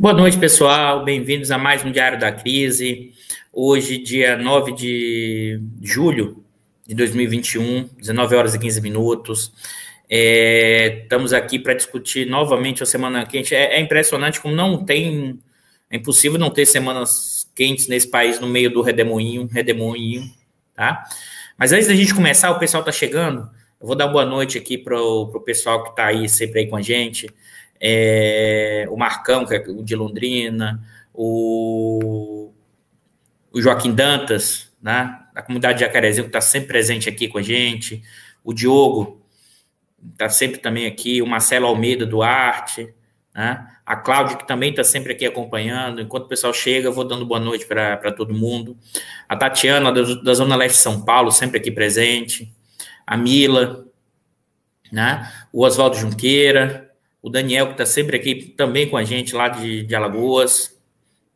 Boa noite, pessoal. Bem-vindos a mais um Diário da Crise. Hoje, dia 9 de julho de 2021, 19 horas e 15 minutos. É, estamos aqui para discutir novamente a semana quente. É, é, impressionante como não tem. É impossível não ter semanas quentes nesse país no meio do redemoinho, redemoinho, tá? Mas antes da gente começar, o pessoal está chegando. Eu vou dar boa noite aqui para o pessoal que está aí sempre aí com a gente é, o Marcão, que é o de Londrina, o, o Joaquim Dantas, né, da comunidade de Jacarezinho, que está sempre presente aqui com a gente, o Diogo, está sempre também aqui, o Marcelo Almeida Duarte, né, a Cláudia, que também está sempre aqui acompanhando. Enquanto o pessoal chega, eu vou dando boa noite para todo mundo. A Tatiana, da, da Zona Leste de São Paulo, sempre aqui presente. A Mila, né? o Oswaldo Junqueira, o Daniel, que está sempre aqui também com a gente lá de, de Alagoas,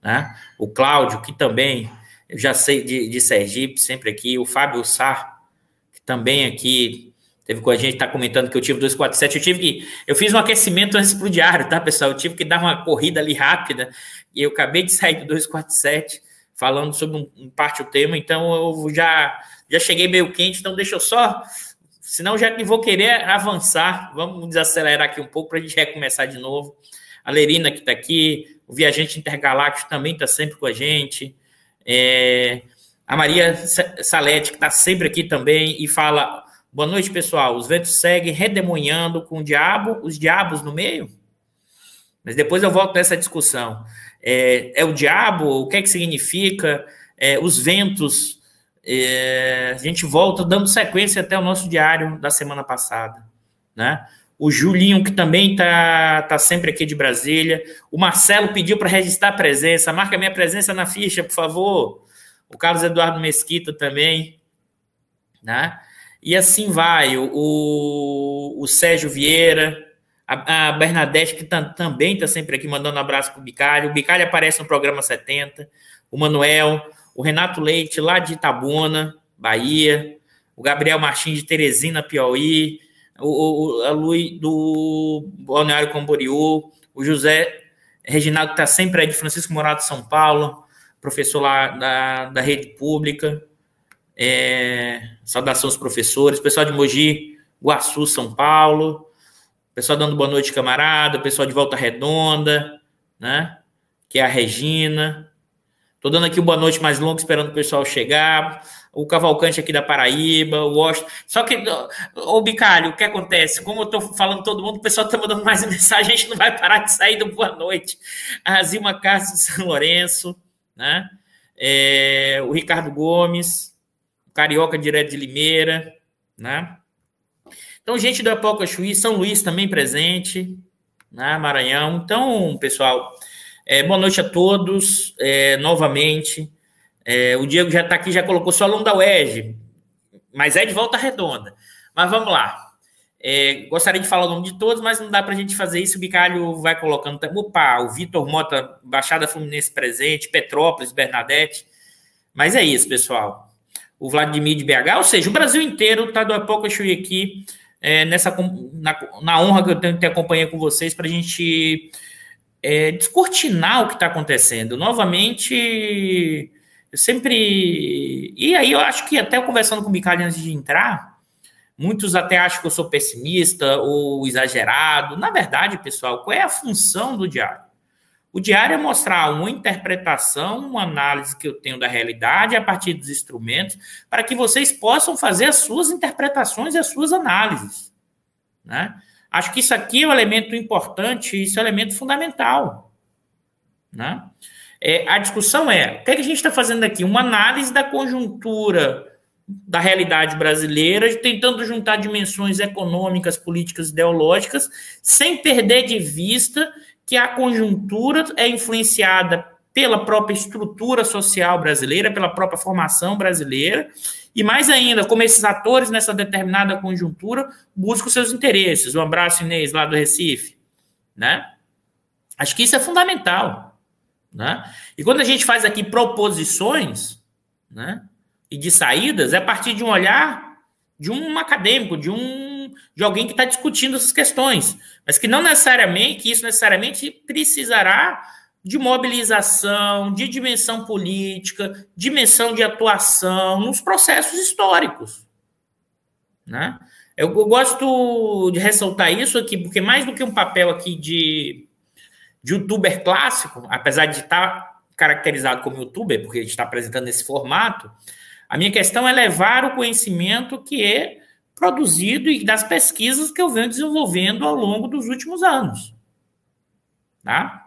né? o Cláudio, que também, eu já sei de, de Sergipe, sempre aqui, o Fábio Sá, que também aqui teve com a gente, está comentando que eu tive 247, eu tive que, eu fiz um aquecimento antes para o diário, tá, pessoal? Eu tive que dar uma corrida ali rápida, e eu acabei de sair do 247, falando sobre um, um parte do tema, então eu já, já cheguei meio quente, então deixa eu só Senão já que vou querer avançar, vamos desacelerar aqui um pouco para a gente recomeçar de novo. A Lerina que está aqui, o Viajante Intergaláctico também está sempre com a gente. É, a Maria Salete, que está sempre aqui também, e fala: boa noite, pessoal. Os ventos seguem redemoinhando com o diabo, os diabos no meio. Mas depois eu volto nessa discussão. É, é o diabo? O que é que significa? É, os ventos é, a gente volta dando sequência até o nosso diário da semana passada, né? O Julinho, que também está tá sempre aqui de Brasília. O Marcelo pediu para registrar a presença. Marca minha presença na ficha, por favor. O Carlos Eduardo Mesquita também. Né? E assim vai. O, o Sérgio Vieira, a, a Bernadette, que tá, também está sempre aqui mandando um abraço para o Bicalho. O Bicalho aparece no programa 70. O Manuel, o Renato Leite, lá de Itabuna, Bahia, o Gabriel Martins de Teresina, Piauí, o, o a do Balneário Camboriú, o José Reginaldo, que está sempre aí de Francisco Morado, São Paulo, professor lá da, da rede pública. É, saudação aos professores, pessoal de Mogi, Guaçu, São Paulo, pessoal dando boa noite, camarada, pessoal de Volta Redonda, né? Que é a Regina, Tô dando aqui boa noite mais longa, esperando o pessoal chegar. O Cavalcante aqui da Paraíba, o Washington. Só que, ô Bicalho, o que acontece? Como eu tô falando todo mundo, o pessoal tá mandando mais mensagem, a gente não vai parar de sair do boa noite. A Zilma Castro de São Lourenço, né? É, o Ricardo Gomes, o Carioca direto de Limeira, né? Então, gente do Apoca Chuí, São Luís também presente, né? Maranhão. Então, pessoal, é, boa noite a todos, é, novamente. É, o Diego já está aqui, já colocou só aluno da UERJ, mas é de volta redonda. Mas vamos lá. É, gostaria de falar o nome de todos, mas não dá para a gente fazer isso. O Bicalho vai colocando. Opa, o Vitor Mota, Baixada Fluminense presente, Petrópolis, Bernadette. Mas é isso, pessoal. O Vladimir de BH, ou seja, o Brasil inteiro está do Apoca Chui aqui, é, nessa, na, na honra que eu tenho que ter acompanhar com vocês para a gente é, descortinar o que está acontecendo. Novamente, eu sempre. E aí eu acho que até conversando com o Bicalho antes de entrar, muitos até acham que eu sou pessimista ou exagerado. Na verdade, pessoal, qual é a função do diário? O diário é mostrar uma interpretação, uma análise que eu tenho da realidade a partir dos instrumentos, para que vocês possam fazer as suas interpretações e as suas análises. Né? Acho que isso aqui é um elemento importante, isso é um elemento fundamental. Né? É, a discussão é: o que, é que a gente está fazendo aqui? Uma análise da conjuntura da realidade brasileira, tentando juntar dimensões econômicas, políticas, ideológicas, sem perder de vista que a conjuntura é influenciada pela própria estrutura social brasileira, pela própria formação brasileira, e mais ainda, como esses atores nessa determinada conjuntura buscam seus interesses. Um abraço, Inês, lá do Recife. Né? Acho que isso é fundamental. Né? E quando a gente faz aqui proposições né, e de saídas, é a partir de um olhar de um acadêmico, de um de alguém que está discutindo essas questões, mas que não necessariamente, que isso necessariamente precisará de mobilização, de dimensão política, dimensão de atuação nos processos históricos. Né? Eu, eu, gosto de ressaltar isso aqui, porque mais do que um papel aqui de, de youtuber clássico, apesar de estar caracterizado como youtuber, porque a gente está apresentando esse formato, a minha questão é levar o conhecimento que é produzido e das pesquisas que eu venho desenvolvendo ao longo dos últimos anos. Tá?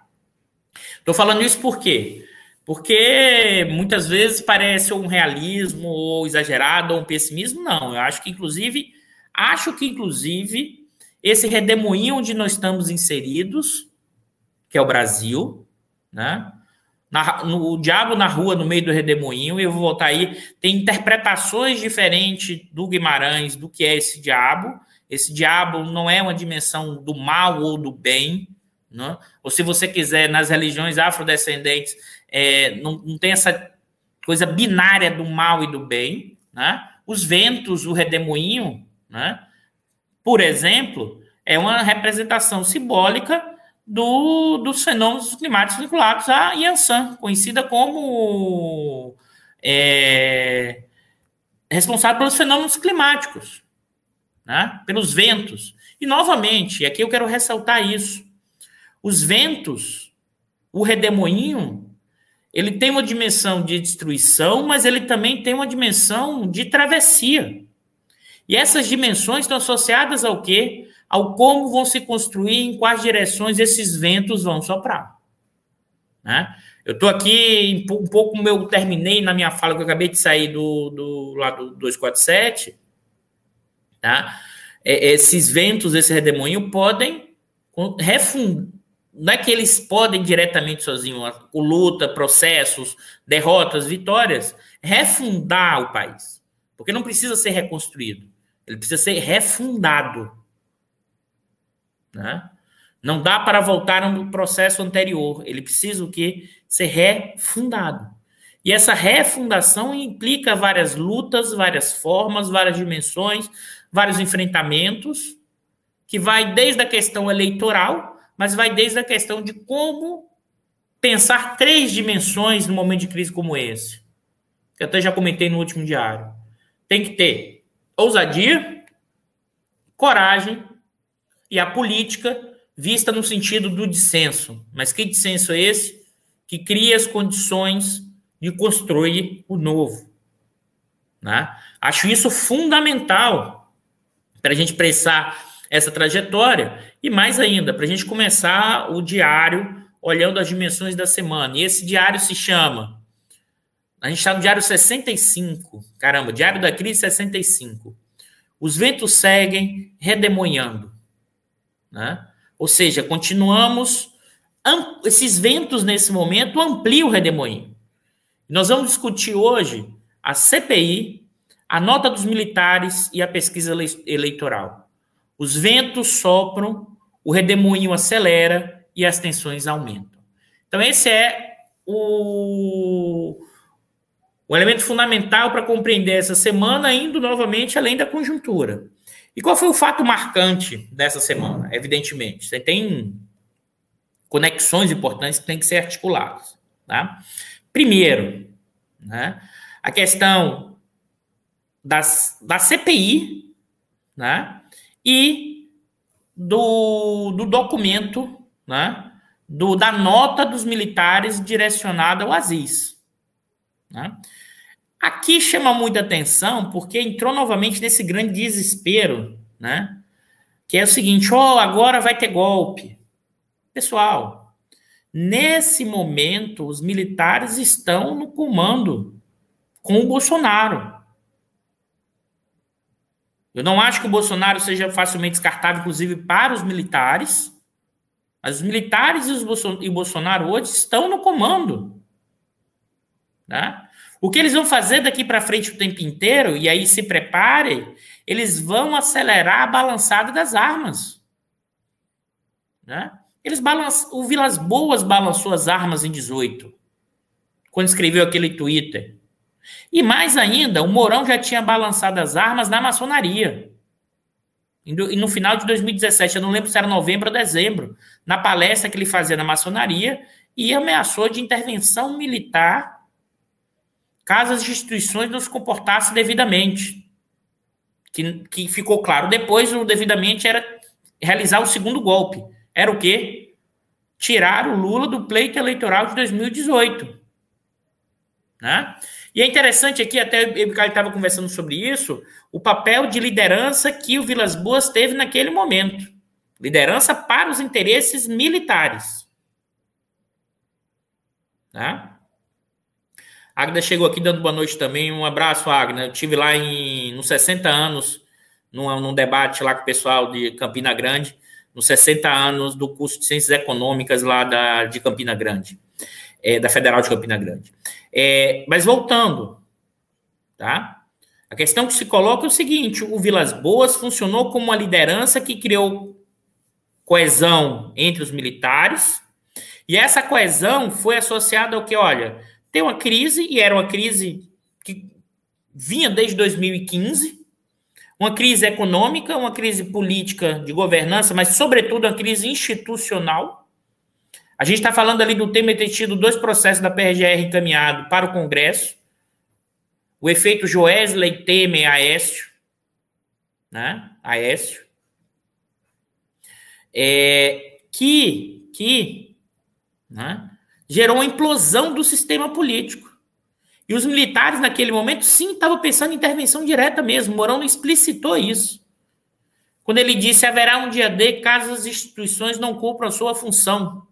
Estou falando isso por quê? Porque muitas vezes parece um realismo ou exagerado ou um pessimismo. Não, eu acho que inclusive, acho que inclusive esse redemoinho onde nós estamos inseridos, que é o Brasil, né? Na, no, o diabo na rua, no meio do redemoinho, eu vou voltar aí, tem interpretações diferentes do Guimarães do que é esse diabo. Esse diabo não é uma dimensão do mal ou do bem, né? Ou se você quiser, nas religiões afrodescendentes, é, não, não tem essa coisa binária do mal e do bem. Né? Os ventos, o redemoinho, né? por exemplo, é uma representação simbólica do, dos fenômenos climáticos vinculados à Yansan, conhecida como é, responsável pelos fenômenos climáticos, né? pelos ventos. E, novamente, aqui eu quero ressaltar isso. Os ventos, o redemoinho, ele tem uma dimensão de destruição, mas ele também tem uma dimensão de travessia. E essas dimensões estão associadas ao quê? Ao como vão se construir, em quais direções esses ventos vão soprar. Né? Eu estou aqui um pouco como eu terminei na minha fala, que eu acabei de sair do, do lado 247, tá? É, esses ventos, esse redemoinho, podem refundar, não é que eles podem diretamente sozinhos, com luta, processos, derrotas, vitórias, refundar o país. Porque não precisa ser reconstruído, ele precisa ser refundado. Né? Não dá para voltar no processo anterior, ele precisa o quê? Ser refundado. E essa refundação implica várias lutas, várias formas, várias dimensões, vários enfrentamentos, que vai desde a questão eleitoral, mas vai desde a questão de como pensar três dimensões no momento de crise como esse. Que até já comentei no último diário. Tem que ter ousadia, coragem e a política vista no sentido do dissenso. Mas que dissenso é esse? Que cria as condições de construir o novo. Né? Acho isso fundamental para a gente prestar essa trajetória. E mais ainda, para a gente começar o diário olhando as dimensões da semana. E esse diário se chama. A gente está no diário 65. Caramba, diário da crise 65. Os ventos seguem redemoinhando. Né? Ou seja, continuamos. Esses ventos, nesse momento, ampliam o redemoinho. Nós vamos discutir hoje a CPI, a nota dos militares e a pesquisa eleitoral. Os ventos sopram, o redemoinho acelera e as tensões aumentam. Então, esse é o, o elemento fundamental para compreender essa semana, indo novamente além da conjuntura. E qual foi o fato marcante dessa semana? Evidentemente, você tem conexões importantes que têm que ser articuladas. Tá? Primeiro, né, a questão das, da CPI, né, e do, do documento, né, do, da nota dos militares direcionada ao Aziz. Né? Aqui chama muita atenção porque entrou novamente nesse grande desespero, né? que é o seguinte: ó, oh, agora vai ter golpe. Pessoal, nesse momento, os militares estão no comando com o Bolsonaro. Eu não acho que o Bolsonaro seja facilmente descartável, inclusive para os militares. Mas os militares e, os Bolson e o Bolsonaro hoje estão no comando. Né? O que eles vão fazer daqui para frente o tempo inteiro, e aí se preparem, eles vão acelerar a balançada das armas. Né? Eles balançam, o Vilas Boas balançou as armas em 18, quando escreveu aquele Twitter. E mais ainda, o Mourão já tinha balançado as armas na maçonaria. E no final de 2017, eu não lembro se era novembro ou dezembro, na palestra que ele fazia na maçonaria, e ameaçou de intervenção militar caso as instituições não se comportassem devidamente. Que, que ficou claro. Depois, o devidamente era realizar o segundo golpe. Era o quê? Tirar o Lula do pleito eleitoral de 2018. Né? E é interessante aqui, até o estava conversando sobre isso, o papel de liderança que o Vilas Boas teve naquele momento. Liderança para os interesses militares. Né? Agda chegou aqui dando boa noite também. Um abraço, Agda. Eu tive lá em, nos 60 anos, num, num debate lá com o pessoal de Campina Grande, nos 60 anos do curso de Ciências Econômicas lá da, de Campina Grande, é, da Federal de Campina Grande. É, mas voltando, tá? A questão que se coloca é o seguinte: o Vilas Boas funcionou como uma liderança que criou coesão entre os militares, e essa coesão foi associada ao que, olha, tem uma crise, e era uma crise que vinha desde 2015, uma crise econômica, uma crise política de governança, mas, sobretudo, uma crise institucional. A gente está falando ali do tema ter tido dois processos da PRGR encaminhado para o Congresso, o efeito Joesley Temer Aécio, né? Aécio, é, que, que né? gerou uma implosão do sistema político. E os militares, naquele momento, sim, estavam pensando em intervenção direta mesmo. Mourão explicitou isso. Quando ele disse: haverá um dia D caso as instituições não cumpram a sua função,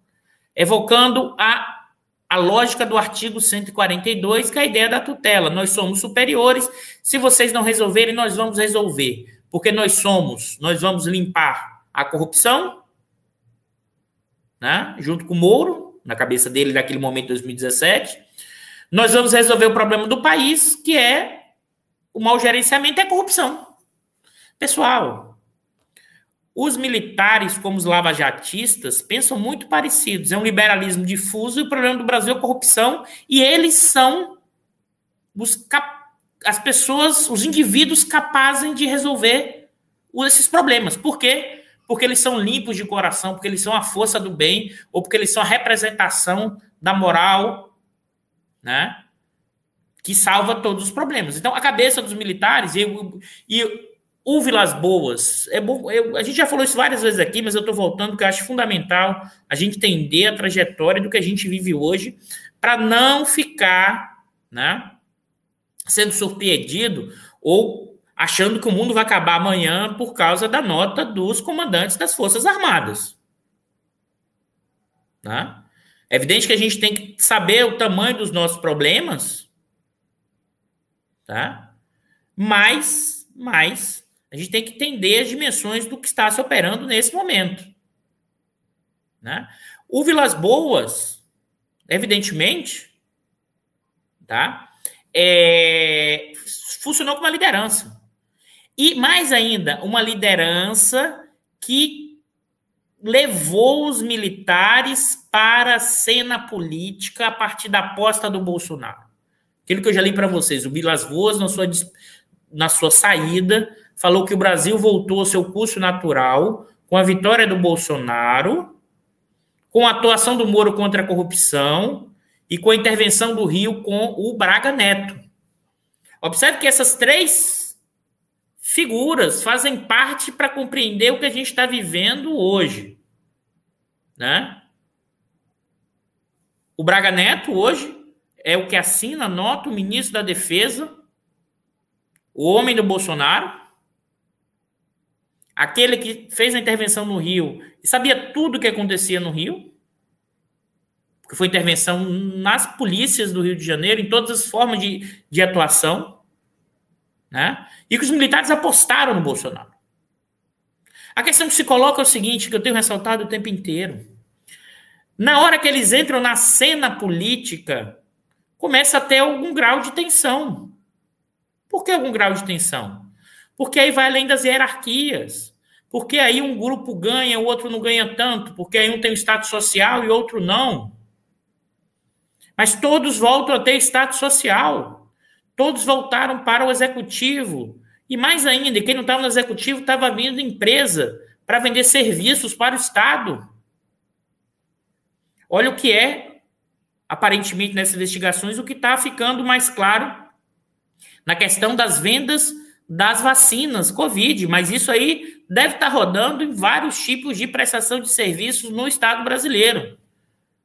evocando a, a lógica do artigo 142, que é a ideia da tutela. Nós somos superiores, se vocês não resolverem, nós vamos resolver. Porque nós somos, nós vamos limpar a corrupção, né, junto com o Moro, na cabeça dele naquele momento, 2017. Nós vamos resolver o problema do país, que é o mau gerenciamento e a corrupção. Pessoal, os militares, como os lavajatistas, pensam muito parecidos. É um liberalismo difuso e o problema do Brasil é corrupção. E eles são os as pessoas, os indivíduos capazes de resolver esses problemas. Por quê? porque eles são limpos de coração, porque eles são a força do bem, ou porque eles são a representação da moral, né? Que salva todos os problemas. Então, a cabeça dos militares, e, e o Vilas Boas, é bom, eu, a gente já falou isso várias vezes aqui, mas eu estou voltando porque eu acho fundamental a gente entender a trajetória do que a gente vive hoje, para não ficar, né? Sendo surpreendido ou achando que o mundo vai acabar amanhã por causa da nota dos comandantes das Forças Armadas. Né? É evidente que a gente tem que saber o tamanho dos nossos problemas, tá? Mas, mas a gente tem que entender as dimensões do que está se operando nesse momento. Né? O Vilas Boas, evidentemente, tá? É, funcionou como uma liderança. E mais ainda, uma liderança que levou os militares para a cena política a partir da aposta do Bolsonaro. Aquilo que eu já li para vocês, o Vilas Boas, na sua, na sua saída, falou que o Brasil voltou ao seu curso natural com a vitória do Bolsonaro, com a atuação do Moro contra a corrupção e com a intervenção do Rio com o Braga Neto. Observe que essas três figuras fazem parte para compreender o que a gente está vivendo hoje. Né? O Braga Neto hoje é o que assina nota o ministro da Defesa, o homem do Bolsonaro. Aquele que fez a intervenção no Rio e sabia tudo o que acontecia no Rio, porque foi intervenção nas polícias do Rio de Janeiro, em todas as formas de, de atuação, né? e que os militares apostaram no Bolsonaro. A questão que se coloca é o seguinte, que eu tenho ressaltado o tempo inteiro. Na hora que eles entram na cena política, começa a ter algum grau de tensão. Por que algum grau de tensão? Porque aí vai além das hierarquias. Porque aí um grupo ganha, o outro não ganha tanto. Porque aí um tem status social e outro não. Mas todos voltam a ter status social. Todos voltaram para o executivo. E mais ainda, quem não estava no executivo estava vindo empresa para vender serviços para o Estado. Olha o que é, aparentemente, nessas investigações, o que está ficando mais claro na questão das vendas das vacinas Covid. Mas isso aí deve estar tá rodando em vários tipos de prestação de serviços no Estado brasileiro.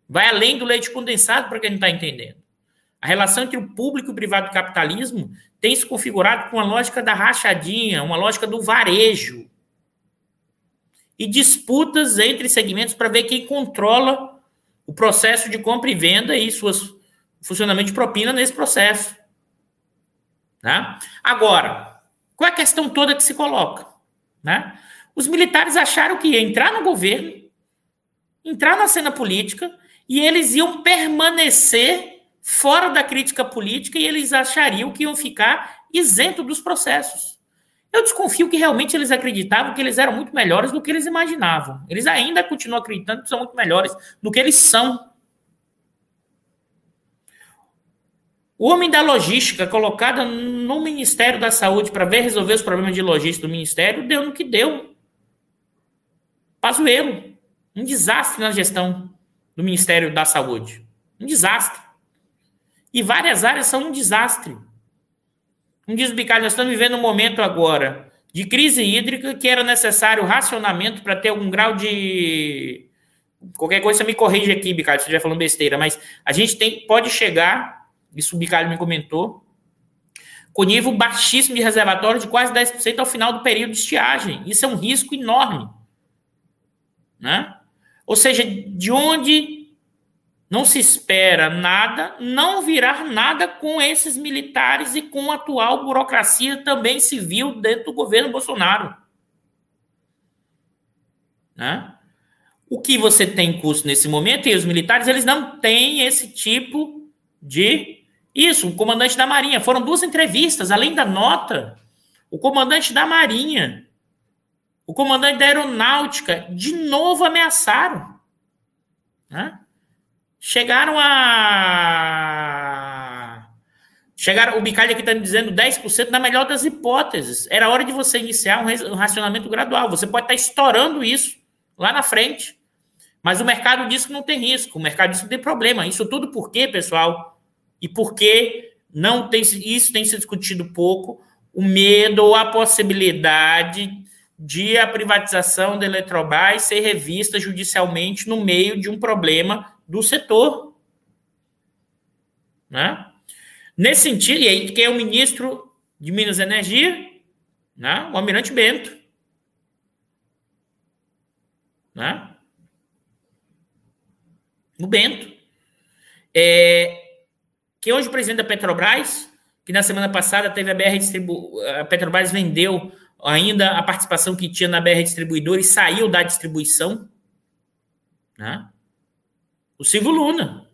Vai além do leite condensado, para quem não está entendendo. A relação entre o público e o privado capitalismo tem se configurado com a lógica da rachadinha, uma lógica do varejo. E disputas entre segmentos para ver quem controla o processo de compra e venda e suas funcionamento de propina nesse processo. Né? Agora, qual é a questão toda que se coloca? Né? Os militares acharam que ia entrar no governo, entrar na cena política e eles iam permanecer fora da crítica política e eles achariam que iam ficar isento dos processos. Eu desconfio que realmente eles acreditavam que eles eram muito melhores do que eles imaginavam. Eles ainda continuam acreditando que são muito melhores do que eles são. O homem da logística, colocado no Ministério da Saúde para ver resolver os problemas de logística do Ministério, deu no que deu. Pazuelo. Um desastre na gestão do Ministério da Saúde. Um desastre. E várias áreas são um desastre. Um diz Bicalho, nós estamos vivendo um momento agora de crise hídrica que era necessário racionamento para ter algum grau de. Qualquer coisa você me corrige aqui, Bicalho, se estiver falando besteira, mas a gente tem, pode chegar, isso o Bicalho me comentou, com nível baixíssimo de reservatório de quase 10% ao final do período de estiagem. Isso é um risco enorme. Né? Ou seja, de onde não se espera nada, não virá nada com esses militares e com a atual burocracia também civil dentro do governo Bolsonaro. Né? O que você tem em curso nesse momento, e os militares, eles não têm esse tipo de. Isso, o comandante da Marinha. Foram duas entrevistas, além da nota. O comandante da Marinha o comandante da aeronáutica de novo ameaçaram. Né? Chegaram a. Chegaram, o Bicalho aqui está me dizendo 10% na melhor das hipóteses. Era hora de você iniciar um racionamento gradual. Você pode estar tá estourando isso lá na frente. Mas o mercado diz que não tem risco, o mercado diz que não tem problema. Isso tudo por quê, pessoal? E por que não tem isso tem sido discutido pouco? O medo ou a possibilidade de a privatização da Eletrobras ser revista judicialmente no meio de um problema do setor. Né? Nesse sentido, e aí quem é o ministro de Minas e Energia? Né? O Almirante Bento. Né? O Bento. É, que hoje o presidente da Petrobras, que na semana passada teve a BR Distribu... a Petrobras vendeu ainda a participação que tinha na BR Distribuidora e saiu da distribuição. Né? O Silvio Luna.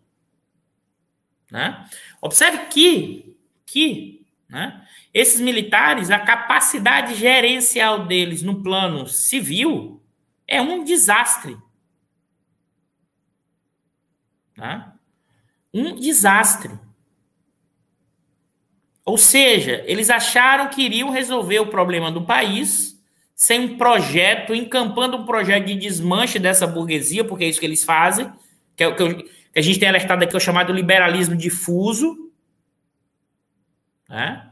Né? Observe que, que né, esses militares, a capacidade gerencial deles no plano civil é um desastre. Né? Um desastre. Ou seja, eles acharam que iriam resolver o problema do país sem um projeto, encampando um projeto de desmanche dessa burguesia, porque é isso que eles fazem, que é que a gente tem alertado aqui, é o chamado liberalismo difuso. Né?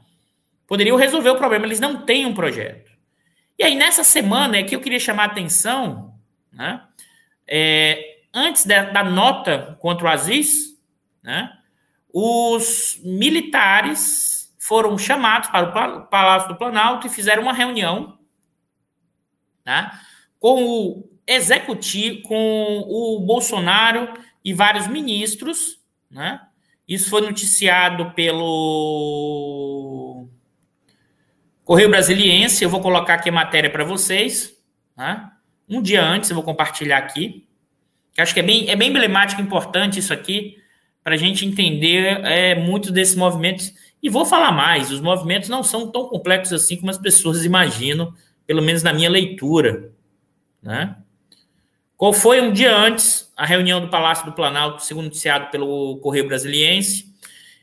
Poderiam resolver o problema, eles não têm um projeto. E aí, nessa semana, é que eu queria chamar a atenção, né? É, antes da, da, nota contra o Aziz, né? os militares foram chamados para o Palácio do Planalto e fizeram uma reunião tá? com o executivo, com o Bolsonaro e vários ministros, né? Isso foi noticiado pelo Correio Brasiliense. Eu vou colocar aqui a matéria para vocês. Né? Um dia antes, eu vou compartilhar aqui. Que acho que é bem, é bem emblemático, importante isso aqui, para a gente entender é, muito desses movimentos. E vou falar mais: os movimentos não são tão complexos assim como as pessoas imaginam, pelo menos na minha leitura. Né? Qual foi um dia antes a reunião do Palácio do Planalto, segundo noticiado pelo Correio Brasiliense?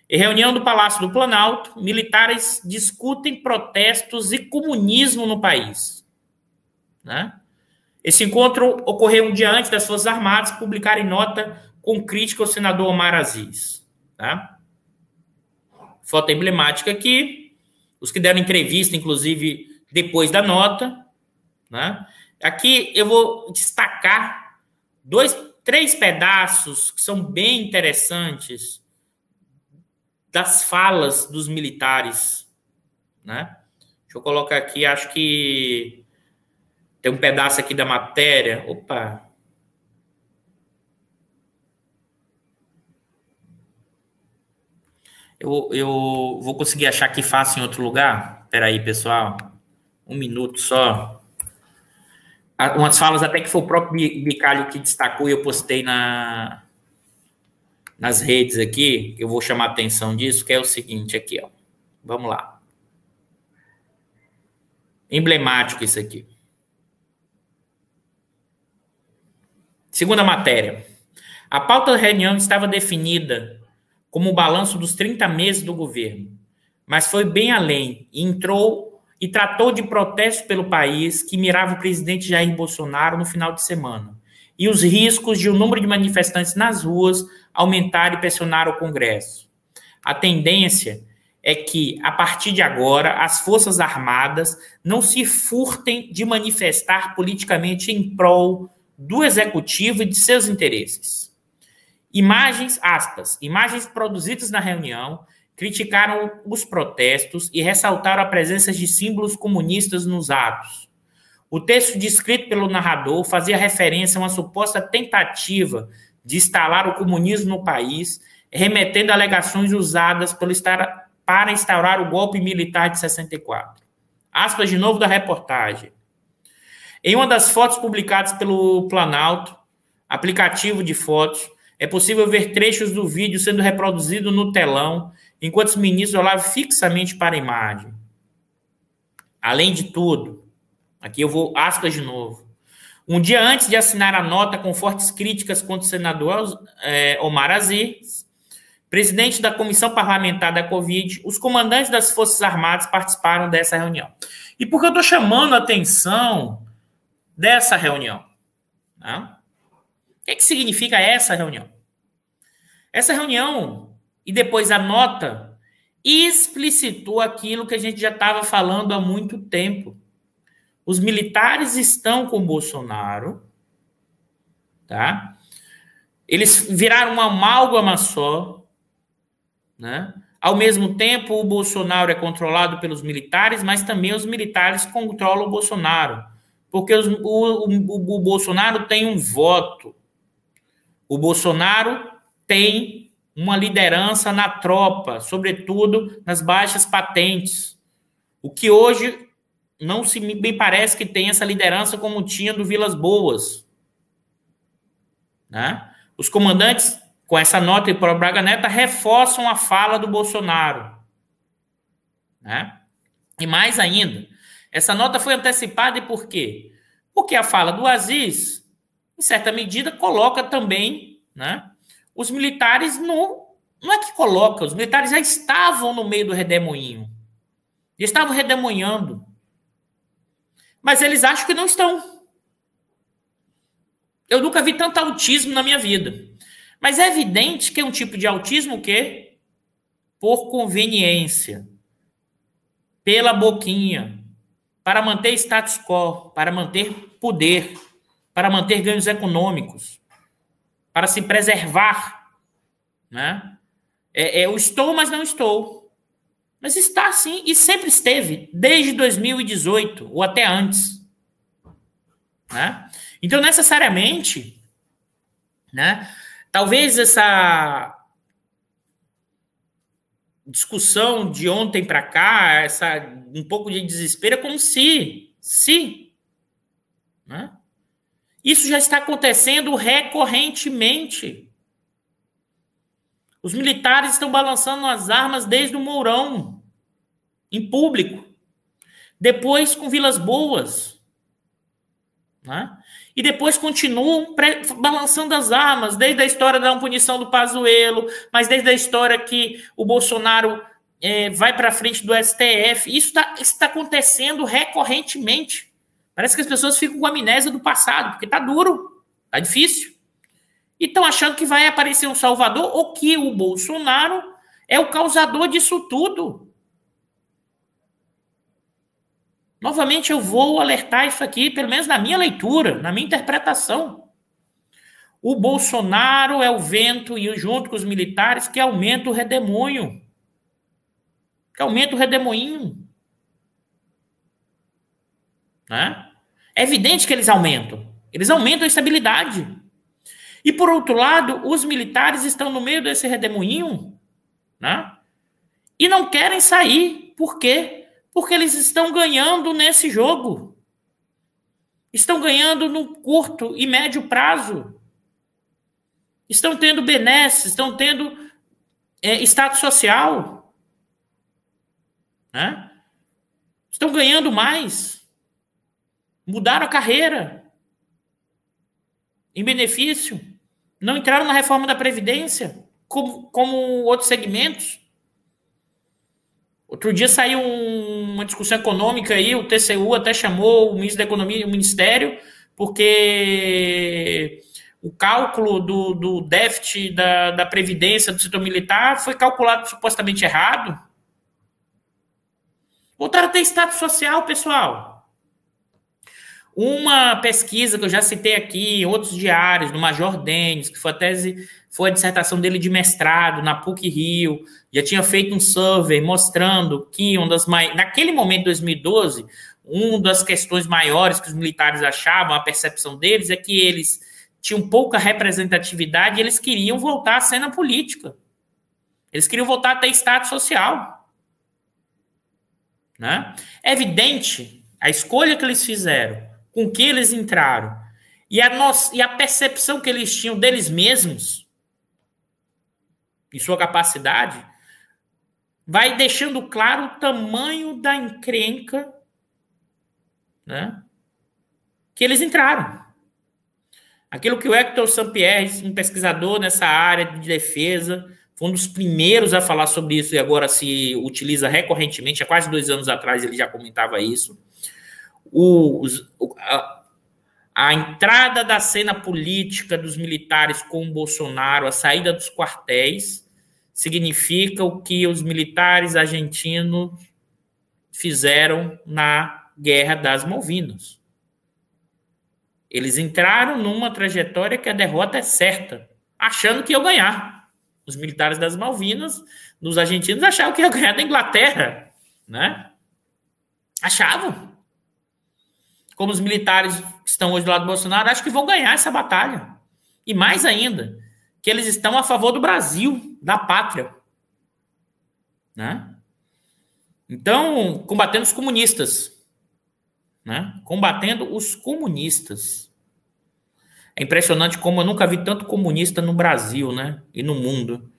Em reunião do Palácio do Planalto, militares discutem protestos e comunismo no país. Né? Esse encontro ocorreu um dia antes das Forças Armadas publicarem nota com crítica ao senador Omar Aziz. Tá? Foto emblemática aqui. Os que deram entrevista, inclusive, depois da nota. Né? Aqui eu vou destacar dois, três pedaços que são bem interessantes das falas dos militares, né? Deixa eu colocar aqui, acho que tem um pedaço aqui da matéria. Opa. Eu, eu vou conseguir achar aqui fácil em outro lugar? Espera aí, pessoal. Um minuto só umas falas até que foi o próprio Bicalho que destacou e eu postei na, nas redes aqui, eu vou chamar a atenção disso, que é o seguinte aqui, ó. Vamos lá. Emblemático isso aqui. Segunda matéria. A pauta da reunião estava definida como o balanço dos 30 meses do governo, mas foi bem além entrou e tratou de protestos pelo país que mirava o presidente Jair Bolsonaro no final de semana, e os riscos de o um número de manifestantes nas ruas aumentar e pressionar o Congresso. A tendência é que, a partir de agora, as Forças Armadas não se furtem de manifestar politicamente em prol do Executivo e de seus interesses. Imagens, aspas, imagens produzidas na reunião criticaram os protestos e ressaltaram a presença de símbolos comunistas nos atos. O texto descrito pelo narrador fazia referência a uma suposta tentativa de instalar o comunismo no país, remetendo a alegações usadas para instaurar o golpe militar de 64. Aspas de novo da reportagem. Em uma das fotos publicadas pelo Planalto, aplicativo de fotos, é possível ver trechos do vídeo sendo reproduzido no telão enquanto os ministros olhavam fixamente para a imagem. Além de tudo, aqui eu vou aspas de novo. Um dia antes de assinar a nota com fortes críticas contra o senador é, Omar Aziz, presidente da comissão parlamentar da Covid, os comandantes das Forças Armadas participaram dessa reunião. E por que eu estou chamando a atenção dessa reunião? Né? Que, é que significa essa reunião? Essa reunião e depois a nota explicitou aquilo que a gente já estava falando há muito tempo. Os militares estão com Bolsonaro, tá? Eles viraram uma amálgama só, né? Ao mesmo tempo, o Bolsonaro é controlado pelos militares, mas também os militares controlam o Bolsonaro, porque os, o, o, o Bolsonaro tem um voto. O Bolsonaro tem uma liderança na tropa, sobretudo nas baixas patentes. O que hoje não se me parece que tem essa liderança como tinha do Vilas Boas. Né? Os comandantes, com essa nota e para Braga Neto, reforçam a fala do Bolsonaro. Né? E mais ainda, essa nota foi antecipada e por quê? Porque a fala do Aziz, em certa medida, coloca também né, os militares no. Não é que coloca, os militares já estavam no meio do redemoinho. Eles estavam redemoinhando. Mas eles acham que não estão. Eu nunca vi tanto autismo na minha vida. Mas é evidente que é um tipo de autismo que, por conveniência, pela boquinha, para manter status quo, para manter poder, para manter ganhos econômicos para se preservar, né? É, é, eu estou, mas não estou. Mas está sim, e sempre esteve, desde 2018, ou até antes. Né? Então, necessariamente, né, talvez essa discussão de ontem para cá, essa um pouco de desespero, é como se, se, né? Isso já está acontecendo recorrentemente. Os militares estão balançando as armas desde o Mourão, em público. Depois com Vilas Boas. Né? E depois continuam balançando as armas, desde a história da punição do Pazuello, mas desde a história que o Bolsonaro é, vai para frente do STF. Isso está tá acontecendo recorrentemente. Parece que as pessoas ficam com amnésia do passado, porque está duro, está difícil e estão achando que vai aparecer um salvador ou que o Bolsonaro é o causador disso tudo. Novamente, eu vou alertar isso aqui, pelo menos na minha leitura, na minha interpretação. O Bolsonaro é o vento, e junto com os militares, que aumenta o redemoinho. Que aumenta o redemoinho. Né? É evidente que eles aumentam. Eles aumentam a estabilidade. E por outro lado, os militares estão no meio desse redemoinho, né? E não querem sair. Por quê? Porque eles estão ganhando nesse jogo. Estão ganhando no curto e médio prazo. Estão tendo benesses, estão tendo é, status social. Né? Estão ganhando mais. Mudaram a carreira em benefício não entraram na reforma da Previdência, como, como outros segmentos. Outro dia saiu um, uma discussão econômica aí, o TCU até chamou o ministro da Economia e o Ministério, porque o cálculo do, do déficit da, da Previdência do setor militar foi calculado supostamente errado. Voltaram a ter status social, pessoal. Uma pesquisa que eu já citei aqui, outros diários, do Major Denis, que foi a tese, foi a dissertação dele de mestrado na PUC Rio, já tinha feito um survey mostrando que um das mais, naquele momento, 2012, uma das questões maiores que os militares achavam, a percepção deles, é que eles tinham pouca representatividade e eles queriam voltar à cena política. Eles queriam voltar a ter status social. Né? É evidente a escolha que eles fizeram com que eles entraram e a, nossa, e a percepção que eles tinham deles mesmos e sua capacidade, vai deixando claro o tamanho da encrenca né, que eles entraram. Aquilo que o Hector Sampierre, um pesquisador nessa área de defesa, foi um dos primeiros a falar sobre isso e agora se utiliza recorrentemente. Há quase dois anos atrás ele já comentava isso os, a, a entrada da cena política dos militares com o Bolsonaro, a saída dos quartéis, significa o que os militares argentinos fizeram na Guerra das Malvinas. Eles entraram numa trajetória que a derrota é certa, achando que iam ganhar. Os militares das Malvinas, dos argentinos, achavam que ia ganhar da Inglaterra, né? Achavam como os militares que estão hoje do lado do Bolsonaro, acho que vão ganhar essa batalha. E mais ainda, que eles estão a favor do Brasil, da pátria. Né? Então, combatendo os comunistas. Né? Combatendo os comunistas. É impressionante como eu nunca vi tanto comunista no Brasil, né? E no mundo.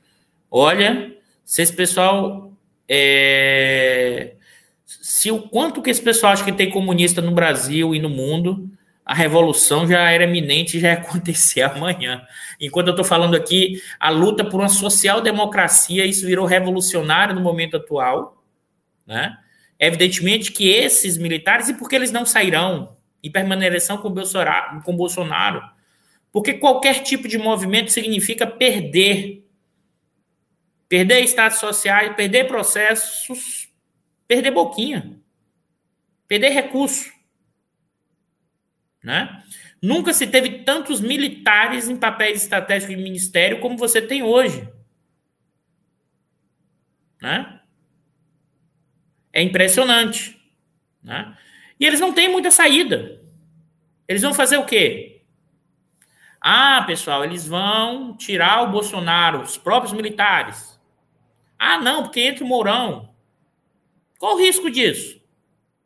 Olha, se esse pessoal é, se o quanto que esse pessoal acha que tem comunista no Brasil e no mundo, a revolução já era iminente, já ia acontecer amanhã. Enquanto eu estou falando aqui, a luta por uma social-democracia, isso virou revolucionário no momento atual. Né? Evidentemente que esses militares, e por que eles não sairão e permanecerão com Bolsonaro, com Bolsonaro? Porque qualquer tipo de movimento significa perder. Perder estados sociais, perder processos perder boquinha, perder recurso. Né? Nunca se teve tantos militares em papéis estratégicos de ministério como você tem hoje. Né? É impressionante. Né? E eles não têm muita saída. Eles vão fazer o quê? Ah, pessoal, eles vão tirar o Bolsonaro, os próprios militares. Ah, não, porque entra o Mourão. Qual o risco disso?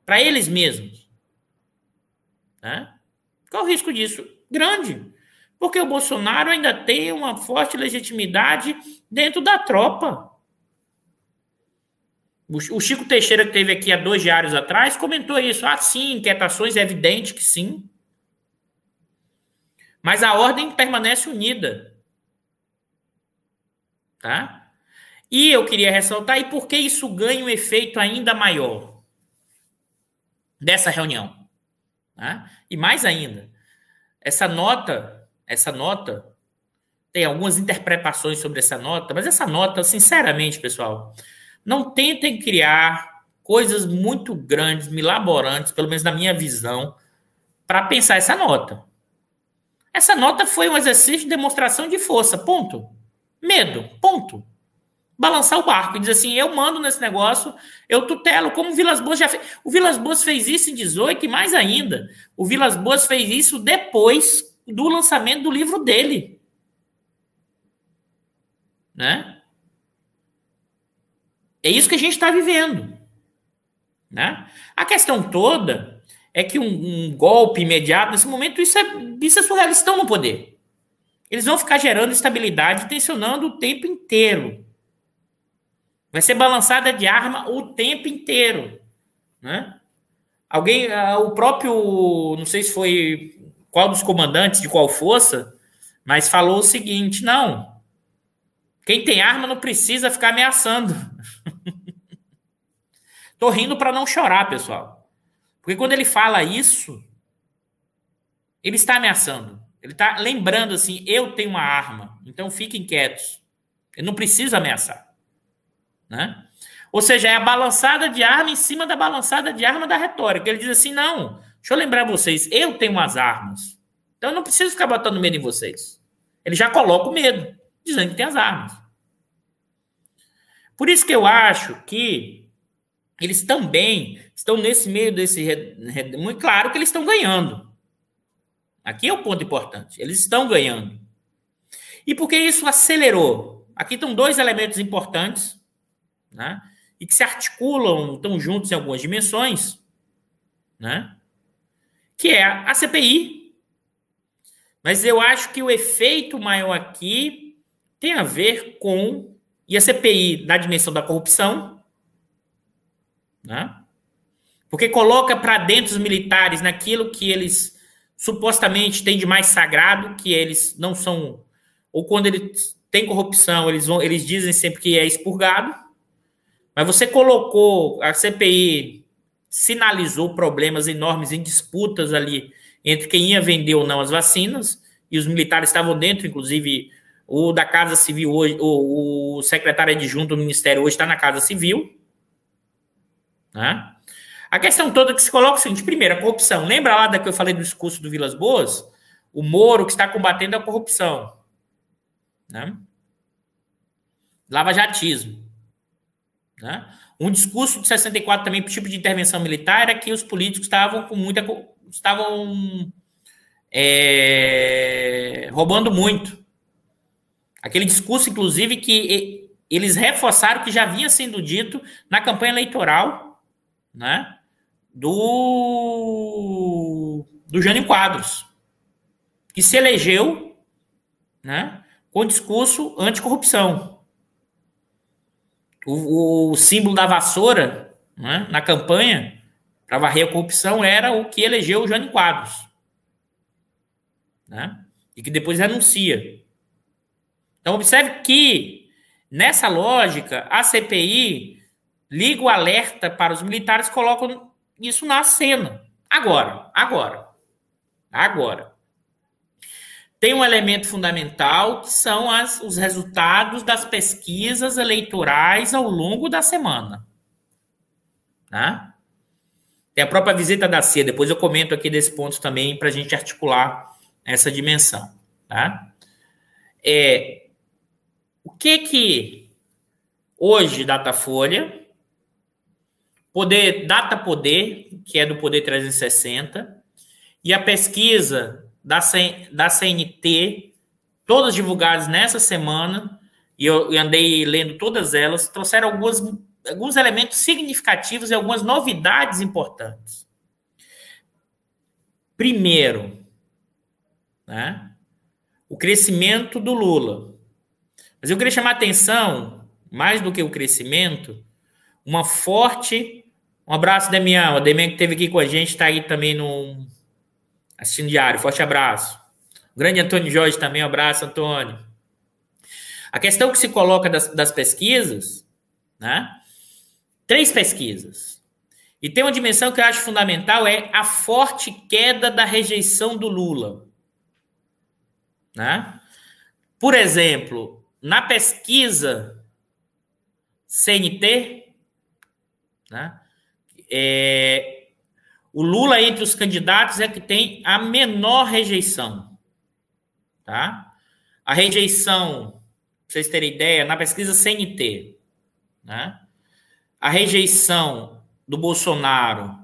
Para eles mesmos. Né? Qual o risco disso? Grande. Porque o Bolsonaro ainda tem uma forte legitimidade dentro da tropa. O Chico Teixeira, que teve aqui há dois diários atrás, comentou isso. Ah, sim, inquietações, é evidente que sim. Mas a ordem permanece unida. Tá? E eu queria ressaltar, e por que isso ganha um efeito ainda maior dessa reunião? Tá? E mais ainda, essa nota, essa nota, tem algumas interpretações sobre essa nota, mas essa nota, sinceramente, pessoal, não tentem criar coisas muito grandes, milaborantes, pelo menos na minha visão, para pensar essa nota. Essa nota foi um exercício de demonstração de força, ponto. Medo, ponto. Balançar o barco e dizer assim: eu mando nesse negócio, eu tutelo, como o Vilas Boas já fez. O Vilas Boas fez isso em 18 e mais ainda. O Vilas Boas fez isso depois do lançamento do livro dele. Né? É isso que a gente está vivendo. Né? A questão toda é que um, um, golpe imediato, nesse momento, isso é, isso é surreal. Eles estão no poder. Eles vão ficar gerando estabilidade, tensionando o tempo inteiro. Vai ser balançada de arma o tempo inteiro. Né? Alguém, uh, o próprio, não sei se foi qual dos comandantes de qual força, mas falou o seguinte: não, quem tem arma não precisa ficar ameaçando. Tô rindo para não chorar, pessoal. Porque quando ele fala isso, ele está ameaçando. Ele está lembrando assim: eu tenho uma arma, então fiquem quietos. Ele não precisa ameaçar. Né? Ou seja, é a balançada de arma em cima da balançada de arma da retórica. Ele diz assim: não, deixa eu lembrar vocês, eu tenho umas armas. Então eu não preciso ficar botando medo em vocês. Ele já coloca o medo, dizendo que tem as armas. Por isso que eu acho que eles também estão nesse meio desse muito claro que eles estão ganhando. Aqui é o ponto importante. Eles estão ganhando. E por que isso acelerou? Aqui estão dois elementos importantes, né? E que se articulam, estão juntos em algumas dimensões, né? Que é a CPI. Mas eu acho que o efeito maior aqui tem a ver com e a CPI na dimensão da corrupção, né? Porque coloca para dentro os militares naquilo que eles supostamente têm de mais sagrado, que eles não são, ou quando eles têm corrupção, eles, vão, eles dizem sempre que é expurgado, mas você colocou, a CPI sinalizou problemas enormes em disputas ali entre quem ia vender ou não as vacinas, e os militares estavam dentro, inclusive o da Casa Civil hoje, o, o secretário adjunto do Ministério hoje está na Casa Civil, né? A questão toda que se coloca é o seguinte: primeiro, a corrupção. Lembra lá da que eu falei do discurso do Vilas Boas? O Moro que está combatendo a corrupção. Né? Lava-jatismo. Né? Um discurso de 64 também, tipo de intervenção militar, era que os políticos estavam com muita. estavam é, roubando muito. Aquele discurso, inclusive, que eles reforçaram que já vinha sendo dito na campanha eleitoral né, do, do Jânio Quadros, que se elegeu né, com discurso anticorrupção. O, o símbolo da vassoura né, na campanha para varrer a corrupção era o que elegeu o Jânio Quadros. Né, e que depois renuncia. Então, observe que, nessa lógica, a CPI liga o alerta para os militares, colocam isso na cena. Agora, agora, agora. Tem um elemento fundamental que são as, os resultados das pesquisas eleitorais ao longo da semana. Tá? Tem a própria visita da CIA, depois eu comento aqui desse ponto também para a gente articular essa dimensão. Tá? É, o que que hoje Datafolha Poder, Data Poder, que é do Poder 360, e a pesquisa da, da CNT, todas divulgadas nessa semana, e eu, andei lendo todas elas, trouxeram algumas, alguns elementos significativos e algumas novidades importantes. Primeiro, né, o crescimento do Lula. Mas eu queria chamar a atenção, mais do que o crescimento, uma forte. Um abraço, Demião. O Demião que esteve aqui com a gente está aí também no, assistindo diário. Forte abraço. Grande Antônio Jorge também, um abraço, Antônio. A questão que se coloca das, das pesquisas, né? Três pesquisas. E tem uma dimensão que eu acho fundamental, é a forte queda da rejeição do Lula. Né? Por exemplo, na pesquisa CNT, né, é, o Lula, entre os candidatos, é que tem a menor rejeição. Tá? A rejeição, para vocês terem ideia, na pesquisa CNT, né? a rejeição do Bolsonaro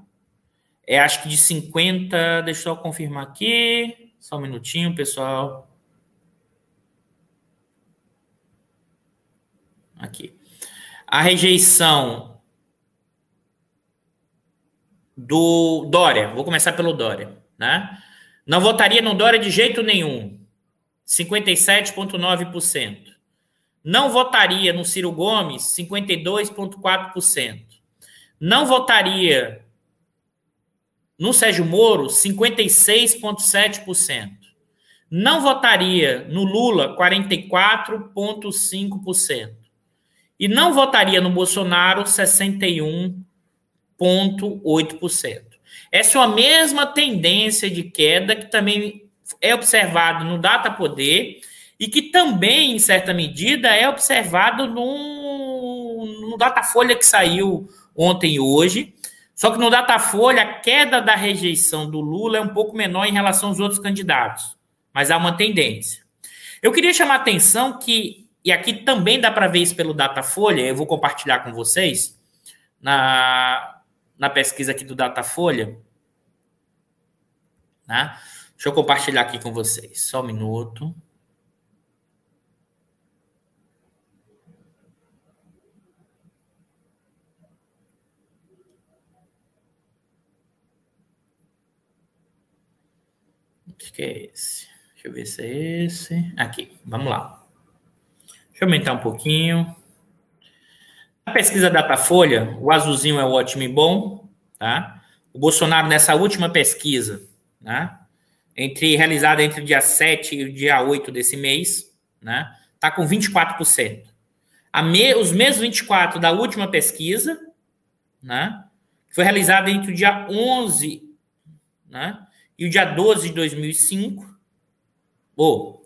é acho que de 50. Deixa eu confirmar aqui. Só um minutinho, pessoal. Aqui. A rejeição do Dória. Vou começar pelo Dória, né? Não votaria no Dória de jeito nenhum. 57,9%. Não votaria no Ciro Gomes, 52,4%. Não votaria no Sérgio Moro, 56,7%. Não votaria no Lula, 44,5%. E não votaria no Bolsonaro, 61%. 0,8%. Essa é a mesma tendência de queda que também é observado no Data Poder e que também, em certa medida, é observado no, no Datafolha que saiu ontem e hoje. Só que no Datafolha, a queda da rejeição do Lula é um pouco menor em relação aos outros candidatos, mas há uma tendência. Eu queria chamar a atenção que, e aqui também dá para ver isso pelo Datafolha, eu vou compartilhar com vocês, na, na pesquisa aqui do Datafolha. Né? Deixa eu compartilhar aqui com vocês. Só um minuto. Acho que é esse. Deixa eu ver se é esse. Aqui, vamos lá. Deixa eu aumentar um pouquinho. A pesquisa Datafolha, o azulzinho é ótimo e bom, tá? O Bolsonaro, nessa última pesquisa, né? Entre, realizada entre o dia 7 e o dia 8 desse mês, né? Tá com 24%. A me, os mesmos 24 da última pesquisa, né? Foi realizada entre o dia 11, né? E o dia 12 de 2005, ou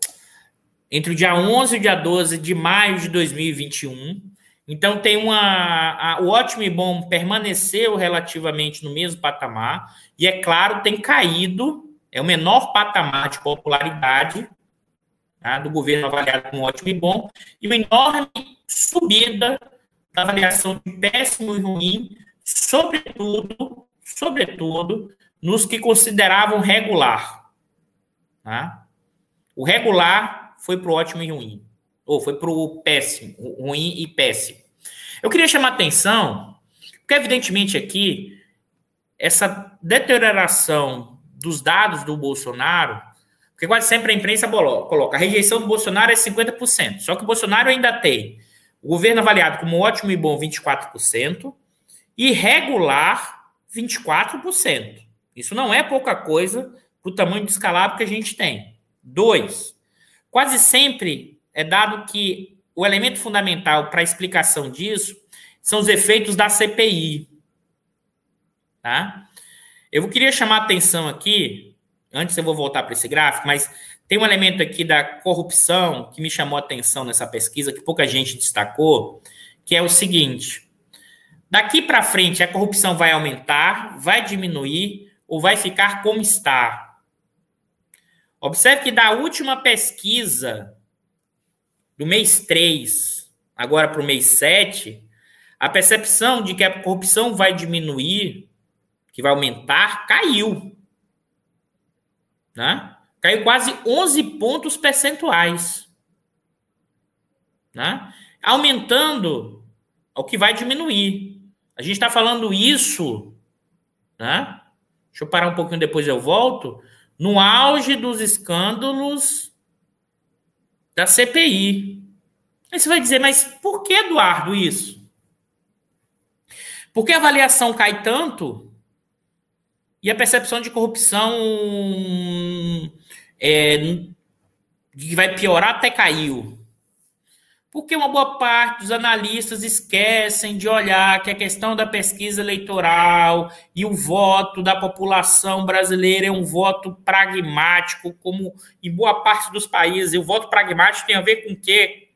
entre o dia 11 e o dia 12 de maio de 2021, então tem uma. A, o ótimo e bom permaneceu relativamente no mesmo patamar, e é claro, tem caído, é o menor patamar de popularidade tá, do governo avaliado como ótimo e bom, e uma enorme subida da avaliação de péssimo e ruim, sobretudo, sobretudo, nos que consideravam regular. Tá? O regular foi para o ótimo e ruim ou foi para o péssimo, ruim e péssimo. Eu queria chamar atenção, porque evidentemente aqui, essa deterioração dos dados do Bolsonaro, porque quase sempre a imprensa coloca a rejeição do Bolsonaro é 50%, só que o Bolsonaro ainda tem o governo avaliado como ótimo e bom 24% e regular 24%. Isso não é pouca coisa para o tamanho de escalado que a gente tem. Dois, quase sempre é dado que o elemento fundamental para a explicação disso são os efeitos da CPI. Tá? Eu queria chamar a atenção aqui, antes eu vou voltar para esse gráfico, mas tem um elemento aqui da corrupção que me chamou a atenção nessa pesquisa, que pouca gente destacou, que é o seguinte: daqui para frente a corrupção vai aumentar, vai diminuir ou vai ficar como está? Observe que da última pesquisa do mês 3 agora para o mês 7, a percepção de que a corrupção vai diminuir, que vai aumentar, caiu. Né? Caiu quase 11 pontos percentuais. Né? Aumentando o que vai diminuir. A gente está falando isso, né? Deixa eu parar um pouquinho, depois eu volto. No auge dos escândalos da CPI. Aí você vai dizer, mas por que, Eduardo, isso? Por que a avaliação cai tanto e a percepção de corrupção é, que vai piorar até caiu? Porque uma boa parte dos analistas esquecem de olhar que a questão da pesquisa eleitoral e o voto da população brasileira é um voto pragmático, como em boa parte dos países. E o voto pragmático tem a ver com o quê?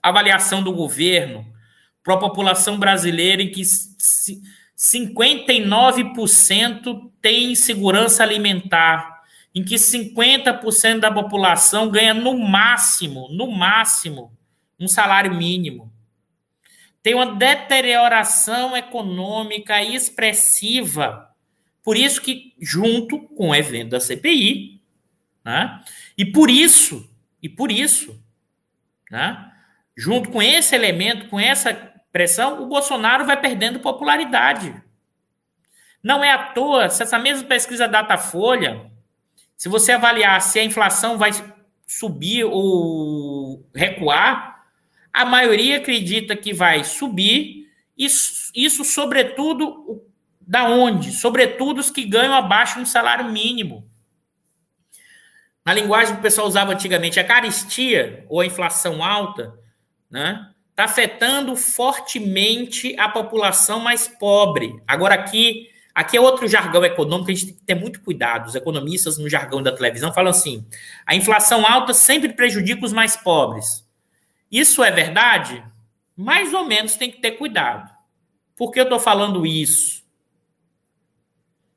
Avaliação do governo para a população brasileira em que 59% tem segurança alimentar, em que 50% da população ganha no máximo, no máximo, um salário mínimo. Tem uma deterioração econômica expressiva. Por isso que, junto com o evento da CPI, né, e por isso, e por isso, né, junto com esse elemento, com essa pressão, o Bolsonaro vai perdendo popularidade. Não é à toa, se essa mesma pesquisa Datafolha, se você avaliar se a inflação vai subir ou recuar, a maioria acredita que vai subir, isso, isso sobretudo, da onde? Sobretudo os que ganham abaixo do salário mínimo. Na linguagem que o pessoal usava antigamente, a caristia ou a inflação alta, né? Está afetando fortemente a população mais pobre. Agora, aqui, aqui é outro jargão econômico, a gente tem que ter muito cuidado. Os economistas no jargão da televisão falam assim: a inflação alta sempre prejudica os mais pobres. Isso é verdade? Mais ou menos tem que ter cuidado. Por que eu estou falando isso?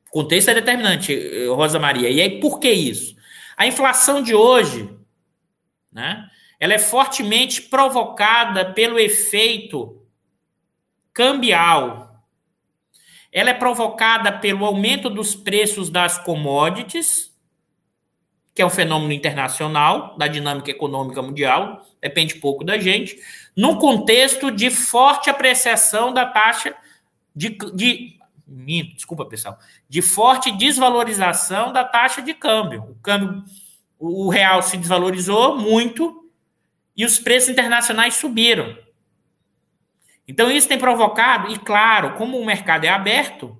O contexto é determinante, Rosa Maria. E aí, por que isso? A inflação de hoje, né, ela é fortemente provocada pelo efeito cambial. Ela é provocada pelo aumento dos preços das commodities, que é um fenômeno internacional, da dinâmica econômica mundial, depende pouco da gente, num contexto de forte apreciação da taxa de, de desculpa, pessoal, de forte desvalorização da taxa de câmbio. O câmbio, o real se desvalorizou muito e os preços internacionais subiram. Então isso tem provocado, e claro, como o mercado é aberto,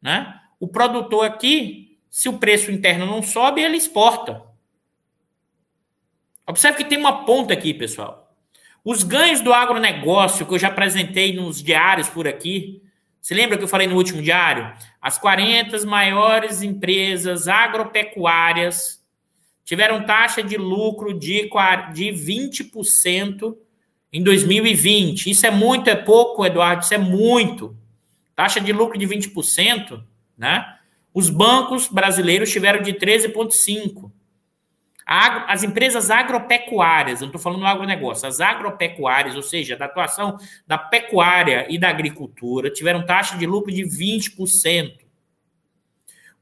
né? O produtor aqui, se o preço interno não sobe, ele exporta. Observe que tem uma ponta aqui, pessoal. Os ganhos do agronegócio que eu já apresentei nos diários por aqui. Você lembra que eu falei no último diário? As 40 maiores empresas agropecuárias tiveram taxa de lucro de, de 20% em 2020. Isso é muito, é pouco, Eduardo? Isso é muito. Taxa de lucro de 20%, né? Os bancos brasileiros tiveram de 13,5%. As empresas agropecuárias, não estou falando do agronegócio, as agropecuárias, ou seja, da atuação da pecuária e da agricultura, tiveram taxa de lucro de 20%.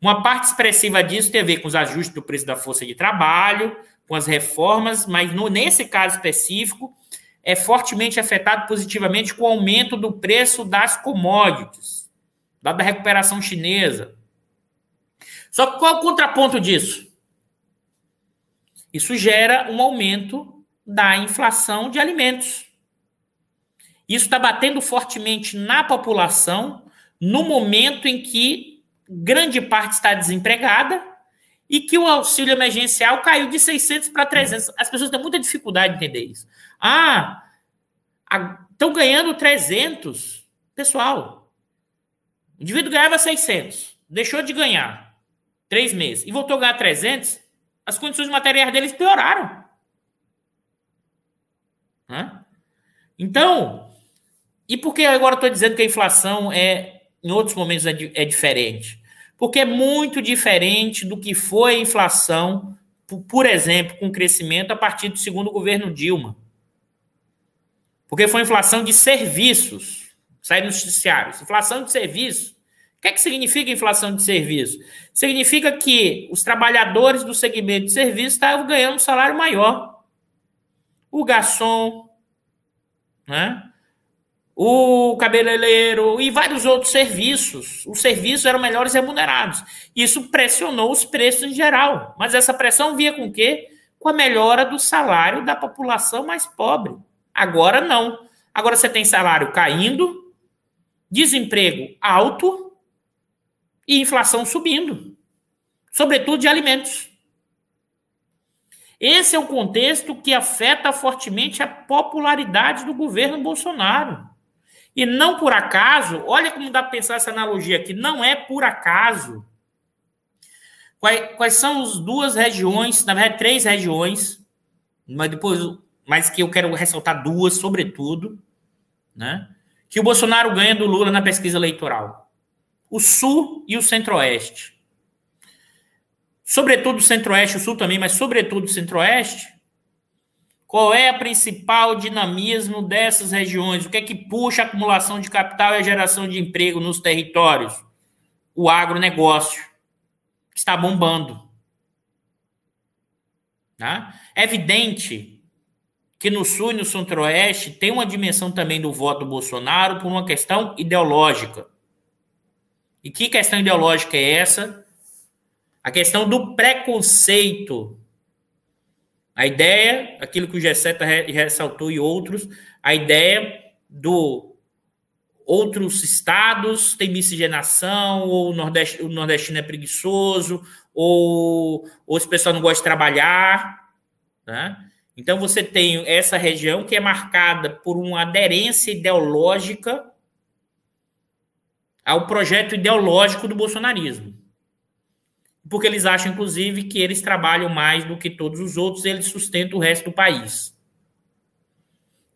Uma parte expressiva disso tem a ver com os ajustes do preço da força de trabalho, com as reformas, mas no, nesse caso específico, é fortemente afetado positivamente com o aumento do preço das commodities, dada a recuperação chinesa. Só que qual é o contraponto disso? Isso gera um aumento da inflação de alimentos. Isso está batendo fortemente na população no momento em que grande parte está desempregada e que o auxílio emergencial caiu de 600 para 300. As pessoas têm muita dificuldade de entender isso. Ah, estão ganhando 300. Pessoal, o indivíduo ganhava 600, deixou de ganhar três meses e voltou a ganhar 300, as condições materiais deles pioraram. Então, e por que agora estou dizendo que a inflação é, em outros momentos, é, é diferente? Porque é muito diferente do que foi a inflação, por exemplo, com o crescimento a partir do segundo governo Dilma. Porque foi inflação de serviços, sai nos noticiários, inflação de serviços, que é que significa inflação de serviço? Significa que os trabalhadores do segmento de serviço estavam ganhando um salário maior. O garçom, né? o cabeleireiro e vários outros serviços. Os serviços eram melhores remunerados. Isso pressionou os preços em geral. Mas essa pressão via com o quê? Com a melhora do salário da população mais pobre. Agora não. Agora você tem salário caindo, desemprego alto e inflação subindo, sobretudo de alimentos. Esse é o contexto que afeta fortemente a popularidade do governo Bolsonaro. E não por acaso, olha como dá para pensar essa analogia aqui, não é por acaso. Quais, quais são as duas regiões, na verdade, três regiões, mas depois, mas que eu quero ressaltar duas, sobretudo, né? Que o Bolsonaro ganha do Lula na pesquisa eleitoral o Sul e o Centro-Oeste. Sobretudo o Centro-Oeste, o Sul também, mas sobretudo o Centro-Oeste. Qual é a principal dinamismo dessas regiões? O que é que puxa a acumulação de capital e a geração de emprego nos territórios? O agronegócio, está bombando. Tá? É evidente que no Sul e no Centro-Oeste tem uma dimensão também do voto do Bolsonaro por uma questão ideológica. E que questão ideológica é essa? A questão do preconceito. A ideia, aquilo que o G7 ressaltou e outros, a ideia do outros estados têm miscigenação, ou o, nordeste, o nordestino é preguiçoso, ou, ou esse pessoal não gosta de trabalhar. Né? Então você tem essa região que é marcada por uma aderência ideológica ao projeto ideológico do bolsonarismo. Porque eles acham, inclusive, que eles trabalham mais do que todos os outros, eles sustentam o resto do país.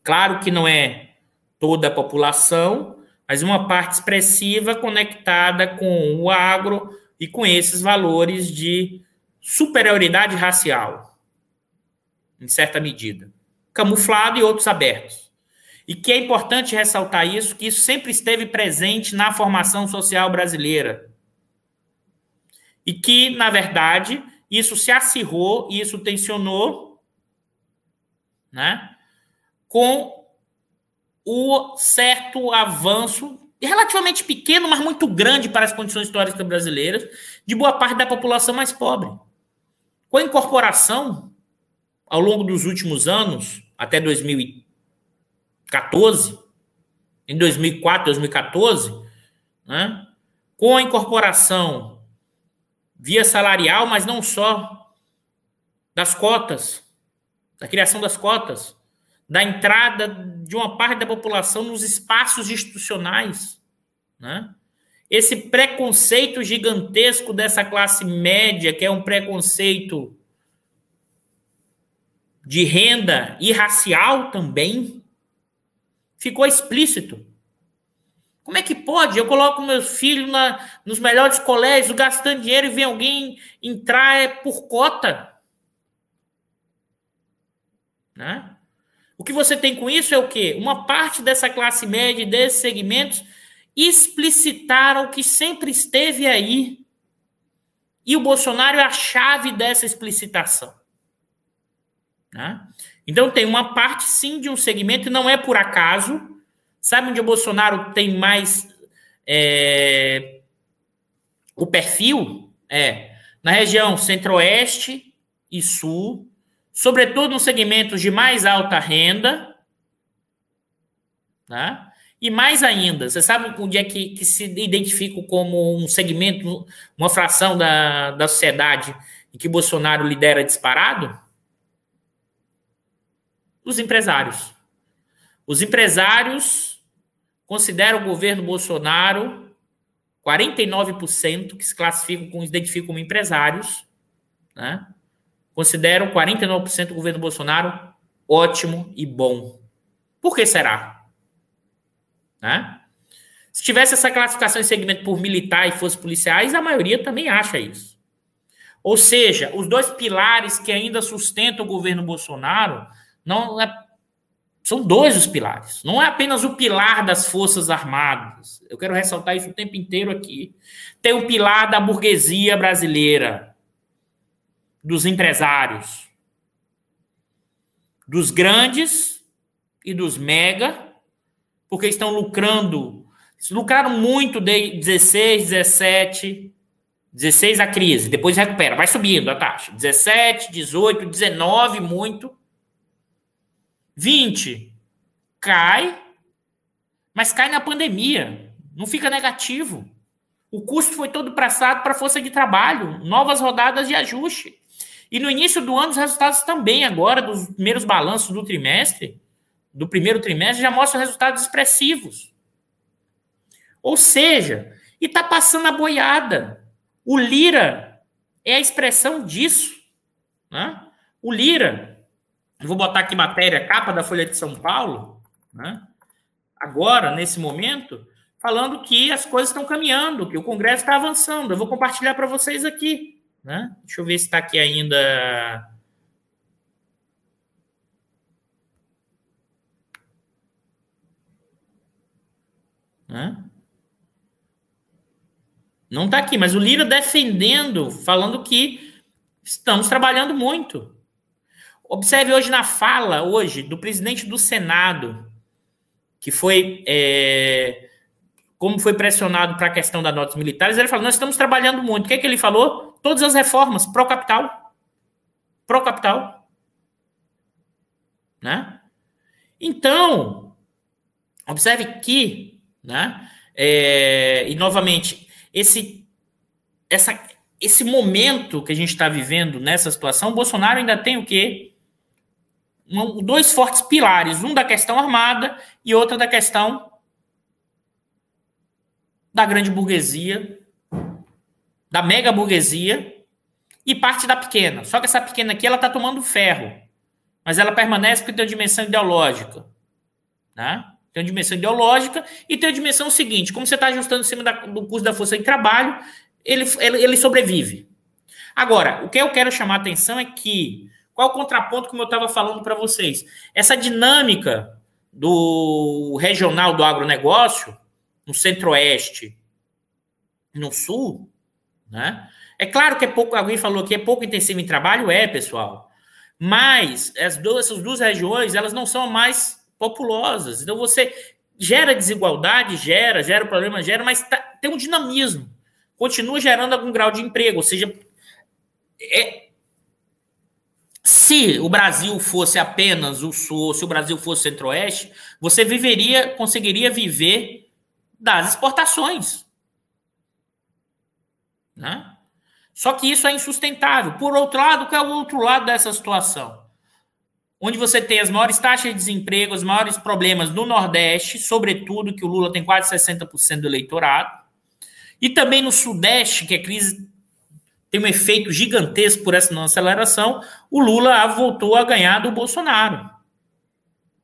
Claro que não é toda a população, mas uma parte expressiva conectada com o agro e com esses valores de superioridade racial, em certa medida, camuflado e outros abertos. E que é importante ressaltar isso, que isso sempre esteve presente na formação social brasileira. E que, na verdade, isso se acirrou e isso tensionou né, com o certo avanço, relativamente pequeno, mas muito grande para as condições históricas brasileiras, de boa parte da população mais pobre. Com a incorporação, ao longo dos últimos anos, até 2000 14, em 2004, 2014, né, com a incorporação via salarial, mas não só, das cotas, da criação das cotas, da entrada de uma parte da população nos espaços institucionais, né? Esse preconceito gigantesco dessa classe média, que é um preconceito de renda e racial também, Ficou explícito. Como é que pode? Eu coloco meus filhos na, nos melhores colégios, gastando dinheiro e vem alguém entrar é por cota. Né? O que você tem com isso é o quê? Uma parte dessa classe média, desses segmentos, explicitaram que sempre esteve aí. E o Bolsonaro é a chave dessa explicitação. Né? Então tem uma parte sim de um segmento, e não é por acaso. Sabe onde o Bolsonaro tem mais é, o perfil? É na região centro-oeste e sul, sobretudo nos segmentos de mais alta renda. Tá? E mais ainda, você sabe onde é que, que se identifica como um segmento, uma fração da, da sociedade em que Bolsonaro lidera disparado? Os empresários. Os empresários consideram o governo Bolsonaro 49% que se classificam, como, identificam como empresários, né? consideram 49% do governo Bolsonaro ótimo e bom. Por que será? Né? Se tivesse essa classificação em segmento por militar e fosse policiais, a maioria também acha isso. Ou seja, os dois pilares que ainda sustentam o governo Bolsonaro não é São dois os pilares. Não é apenas o pilar das Forças Armadas. Eu quero ressaltar isso o tempo inteiro aqui. Tem o pilar da burguesia brasileira, dos empresários, dos grandes e dos mega, porque estão lucrando. Lucraram muito de 16, 17, 16 a crise, depois recupera, vai subindo a taxa. 17, 18, 19, muito. 20 cai, mas cai na pandemia, não fica negativo. O custo foi todo passado para a força de trabalho, novas rodadas de ajuste. E no início do ano, os resultados também, agora, dos primeiros balanços do trimestre, do primeiro trimestre, já mostram resultados expressivos. Ou seja, e está passando a boiada. O Lira é a expressão disso. Né? O Lira eu vou botar aqui matéria, capa da Folha de São Paulo, né? agora, nesse momento, falando que as coisas estão caminhando, que o Congresso está avançando. Eu vou compartilhar para vocês aqui. Né? Deixa eu ver se está aqui ainda. Né? Não está aqui, mas o Lira defendendo, falando que estamos trabalhando muito. Observe hoje na fala, hoje, do presidente do Senado, que foi. É, como foi pressionado para a questão das notas militares, ele falou: nós estamos trabalhando muito. O que é que ele falou? Todas as reformas, pró-capital. Pró-capital. Né? Então, observe que, né? É, e novamente, esse, essa, esse momento que a gente está vivendo nessa situação, Bolsonaro ainda tem o quê? Um, dois fortes pilares, um da questão armada e outra da questão da grande burguesia, da mega burguesia e parte da pequena. Só que essa pequena aqui ela está tomando ferro, mas ela permanece porque tem uma dimensão ideológica, né? Tem uma dimensão ideológica e tem a dimensão seguinte: como você está ajustando em cima da, do custo da força de trabalho, ele, ele, ele sobrevive. Agora, o que eu quero chamar a atenção é que qual o contraponto como eu estava falando para vocês? Essa dinâmica do regional do agronegócio, no centro-oeste, no sul, né? É claro que é pouco, alguém falou que é pouco intensivo em trabalho, é, pessoal. Mas as duas, essas duas regiões, elas não são mais populosas. Então você gera desigualdade, gera, gera problema, gera, mas tá, tem um dinamismo. Continua gerando algum grau de emprego, ou seja, é, se o Brasil fosse apenas o sul, se o Brasil fosse centro-oeste, você viveria, conseguiria viver das exportações. Né? Só que isso é insustentável. Por outro lado, qual é o outro lado dessa situação? Onde você tem as maiores taxas de desemprego, os maiores problemas no Nordeste, sobretudo que o Lula tem quase 60% do eleitorado, e também no Sudeste, que a crise tem um efeito gigantesco por essa não aceleração, o Lula voltou a ganhar do Bolsonaro.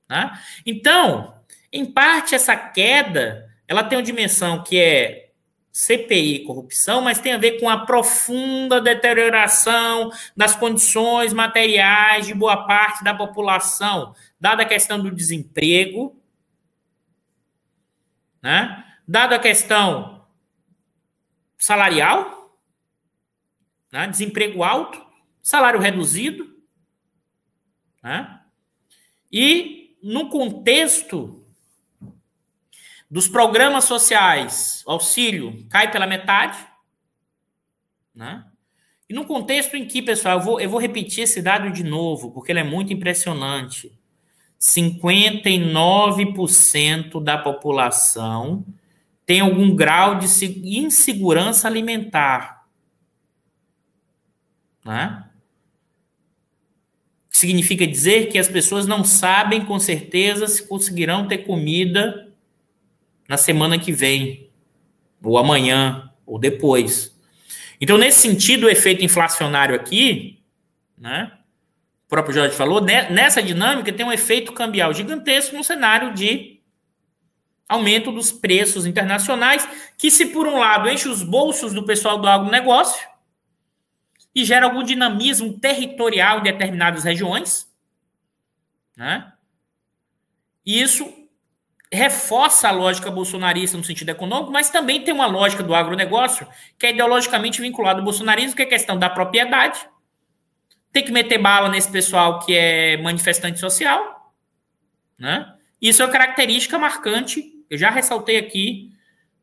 Né? Então, em parte, essa queda ela tem uma dimensão que é CPI corrupção, mas tem a ver com a profunda deterioração das condições materiais de boa parte da população, dada a questão do desemprego, né? dada a questão salarial, né? desemprego alto, salário reduzido, né? e no contexto dos programas sociais, auxílio cai pela metade, né? E no contexto em que, pessoal, eu vou, eu vou repetir esse dado de novo, porque ele é muito impressionante. 59% da população tem algum grau de insegurança alimentar. Né? Significa dizer que as pessoas não sabem com certeza se conseguirão ter comida na semana que vem, ou amanhã, ou depois. Então, nesse sentido, o efeito inflacionário aqui, né? O próprio Jorge falou, nessa dinâmica tem um efeito cambial gigantesco no cenário de aumento dos preços internacionais, que se por um lado enche os bolsos do pessoal do agronegócio, e gera algum dinamismo territorial em determinadas regiões, né? E isso reforça a lógica bolsonarista no sentido econômico, mas também tem uma lógica do agronegócio que é ideologicamente vinculada ao bolsonarismo, que é questão da propriedade. Tem que meter bala nesse pessoal que é manifestante social, né? Isso é uma característica marcante, eu já ressaltei aqui,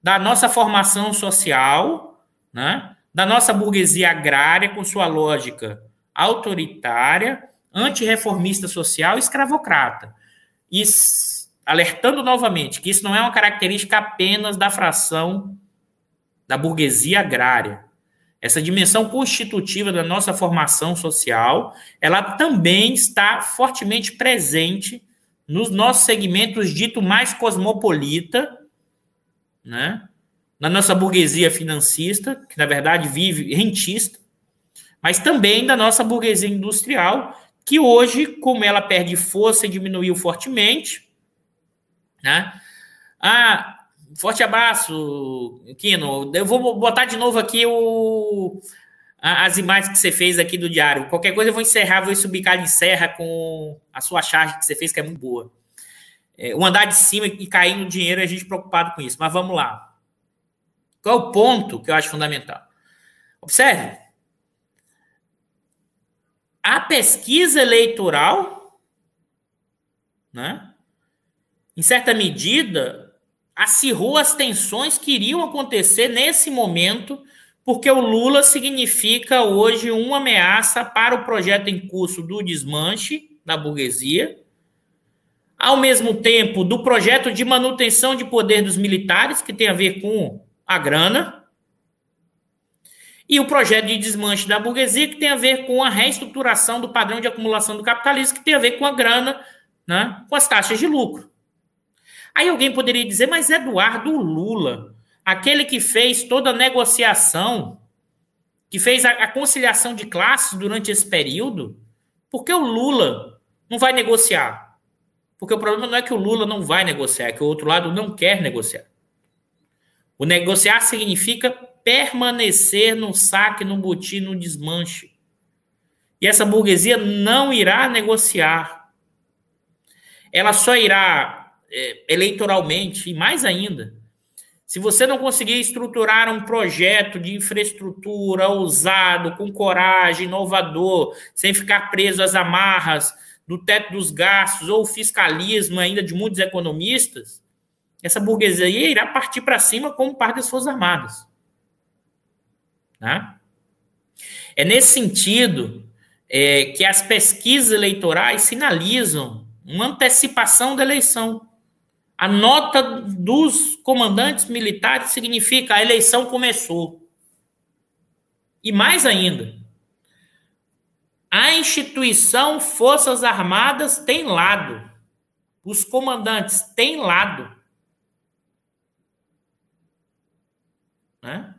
da nossa formação social, né? Da nossa burguesia agrária com sua lógica autoritária, antirreformista social e escravocrata. E alertando novamente que isso não é uma característica apenas da fração da burguesia agrária. Essa dimensão constitutiva da nossa formação social, ela também está fortemente presente nos nossos segmentos dito mais cosmopolita, né? Na nossa burguesia financista, que na verdade vive rentista, mas também da nossa burguesia industrial, que hoje, como ela perde força e diminuiu fortemente, né? Ah, forte abraço, Kino. Eu vou botar de novo aqui o, as imagens que você fez aqui do diário. Qualquer coisa eu vou encerrar, vou subir em serra com a sua charge que você fez, que é muito boa. É, o andar de cima e cair no dinheiro, a gente preocupado com isso. Mas vamos lá. Qual é o ponto que eu acho fundamental? Observe. A pesquisa eleitoral, né, em certa medida, acirrou as tensões que iriam acontecer nesse momento porque o Lula significa hoje uma ameaça para o projeto em curso do desmanche da burguesia, ao mesmo tempo do projeto de manutenção de poder dos militares, que tem a ver com a grana, e o projeto de desmanche da burguesia, que tem a ver com a reestruturação do padrão de acumulação do capitalismo, que tem a ver com a grana, né, com as taxas de lucro. Aí alguém poderia dizer, mas Eduardo Lula aquele que fez toda a negociação, que fez a, conciliação de classes durante esse período, por que o Lula não vai negociar? Porque o problema não é que o Lula não vai negociar, é que o outro lado não quer negociar. O negociar significa permanecer no saque, no botim, no desmanche. E essa burguesia não irá negociar. Ela só irá é, eleitoralmente, e mais ainda, se você não conseguir estruturar um projeto de infraestrutura ousado, com coragem, inovador, sem ficar preso às amarras do teto dos gastos ou fiscalismo ainda de muitos economistas, essa burguesia irá partir para cima como parte das Forças Armadas. Né? É nesse sentido é, que as pesquisas eleitorais sinalizam uma antecipação da eleição. A nota dos comandantes militares significa a eleição começou. E mais ainda, a instituição Forças Armadas tem lado. Os comandantes têm lado. Né?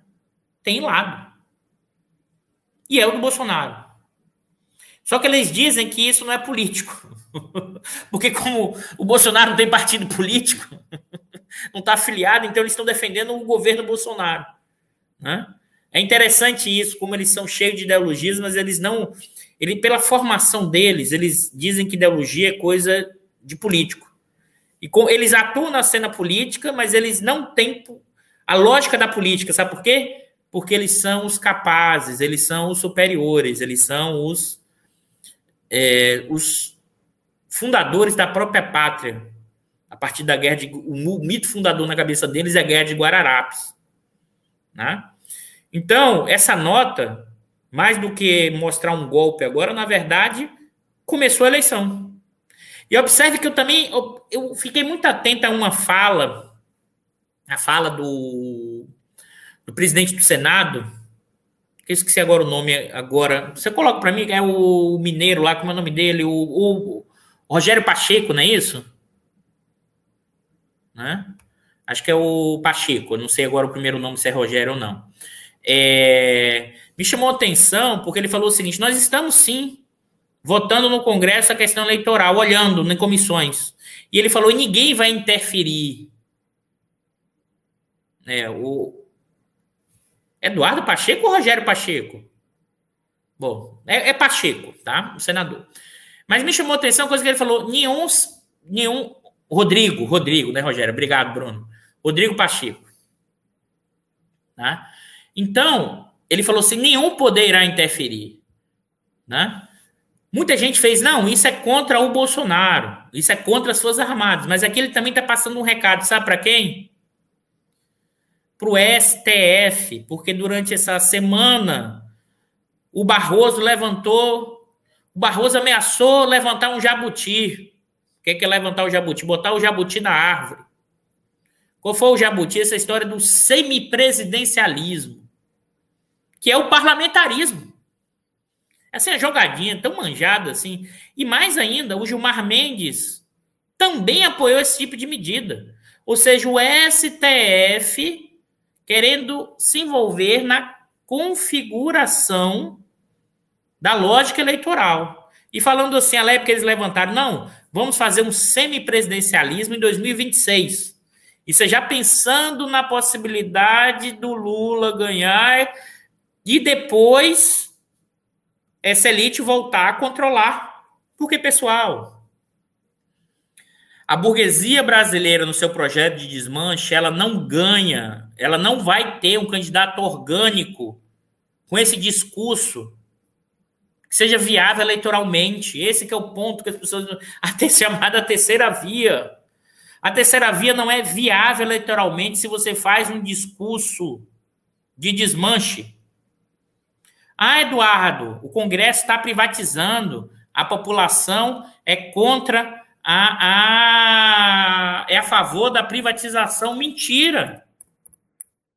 Tem lado. E é o do Bolsonaro. Só que eles dizem que isso não é político. Porque como o Bolsonaro não tem partido político, não está afiliado, então eles estão defendendo o governo Bolsonaro. Né? É interessante isso, como eles são cheios de ideologias, mas eles não. Ele, pela formação deles, eles dizem que ideologia é coisa de político. E com, eles atuam na cena política, mas eles não têm a lógica da política. Sabe por quê? Porque eles são os capazes, eles são os superiores, eles são os, é, os fundadores da própria pátria. A partir da guerra de. O mito fundador na cabeça deles é a guerra de Guararapes. Né? Então, essa nota, mais do que mostrar um golpe agora, na verdade, começou a eleição. E observe que eu também eu, fiquei muito atento a uma fala, a fala do, do presidente do Senado, que eu esqueci agora o nome agora. Você coloca para mim, é o mineiro lá, como é o nome dele? O, o, Rogério Pacheco, não é isso? Né? Acho que é o Pacheco, não sei agora o primeiro nome se é Rogério ou não. É, me chamou a atenção porque ele falou o seguinte: nós estamos sim votando no Congresso a questão eleitoral, olhando em comissões. E ele falou: ninguém vai interferir. É, o Eduardo Pacheco ou Rogério Pacheco? Bom, é, é Pacheco, tá? O senador. Mas me chamou a atenção a coisa que ele falou: nenhum, nenhum Rodrigo, Rodrigo, né, Rogério? Obrigado, Bruno. Rodrigo Pacheco. Né? Então, ele falou assim: nenhum poder irá interferir. Né? Muita gente fez, não, isso é contra o Bolsonaro, isso é contra as Forças Armadas, mas aqui ele também está passando um recado, sabe para quem? Para o STF, porque durante essa semana o Barroso levantou, o Barroso ameaçou levantar um jabuti. O que é, que é levantar o jabuti? Botar o jabuti na árvore. Qual foi o jabuti? Essa história do semipresidencialismo, que é o parlamentarismo. Essa é a jogadinha tão manjada assim. E mais ainda, o Gilmar Mendes também apoiou esse tipo de medida. Ou seja, o STF querendo se envolver na configuração da lógica eleitoral. E falando assim, a época eles levantaram, não, vamos fazer um semipresidencialismo em 2026. Isso é já pensando na possibilidade do Lula ganhar e depois essa elite voltar a controlar. Porque, pessoal, a burguesia brasileira, no seu projeto de desmanche, ela não ganha, ela não vai ter um candidato orgânico com esse discurso que seja viável eleitoralmente. Esse é o ponto que as pessoas. A ter chamada terceira via. A terceira via não é viável eleitoralmente se você faz um discurso de desmanche. Ah, Eduardo, o Congresso está privatizando, a população é contra a, a, é a favor da privatização. Mentira.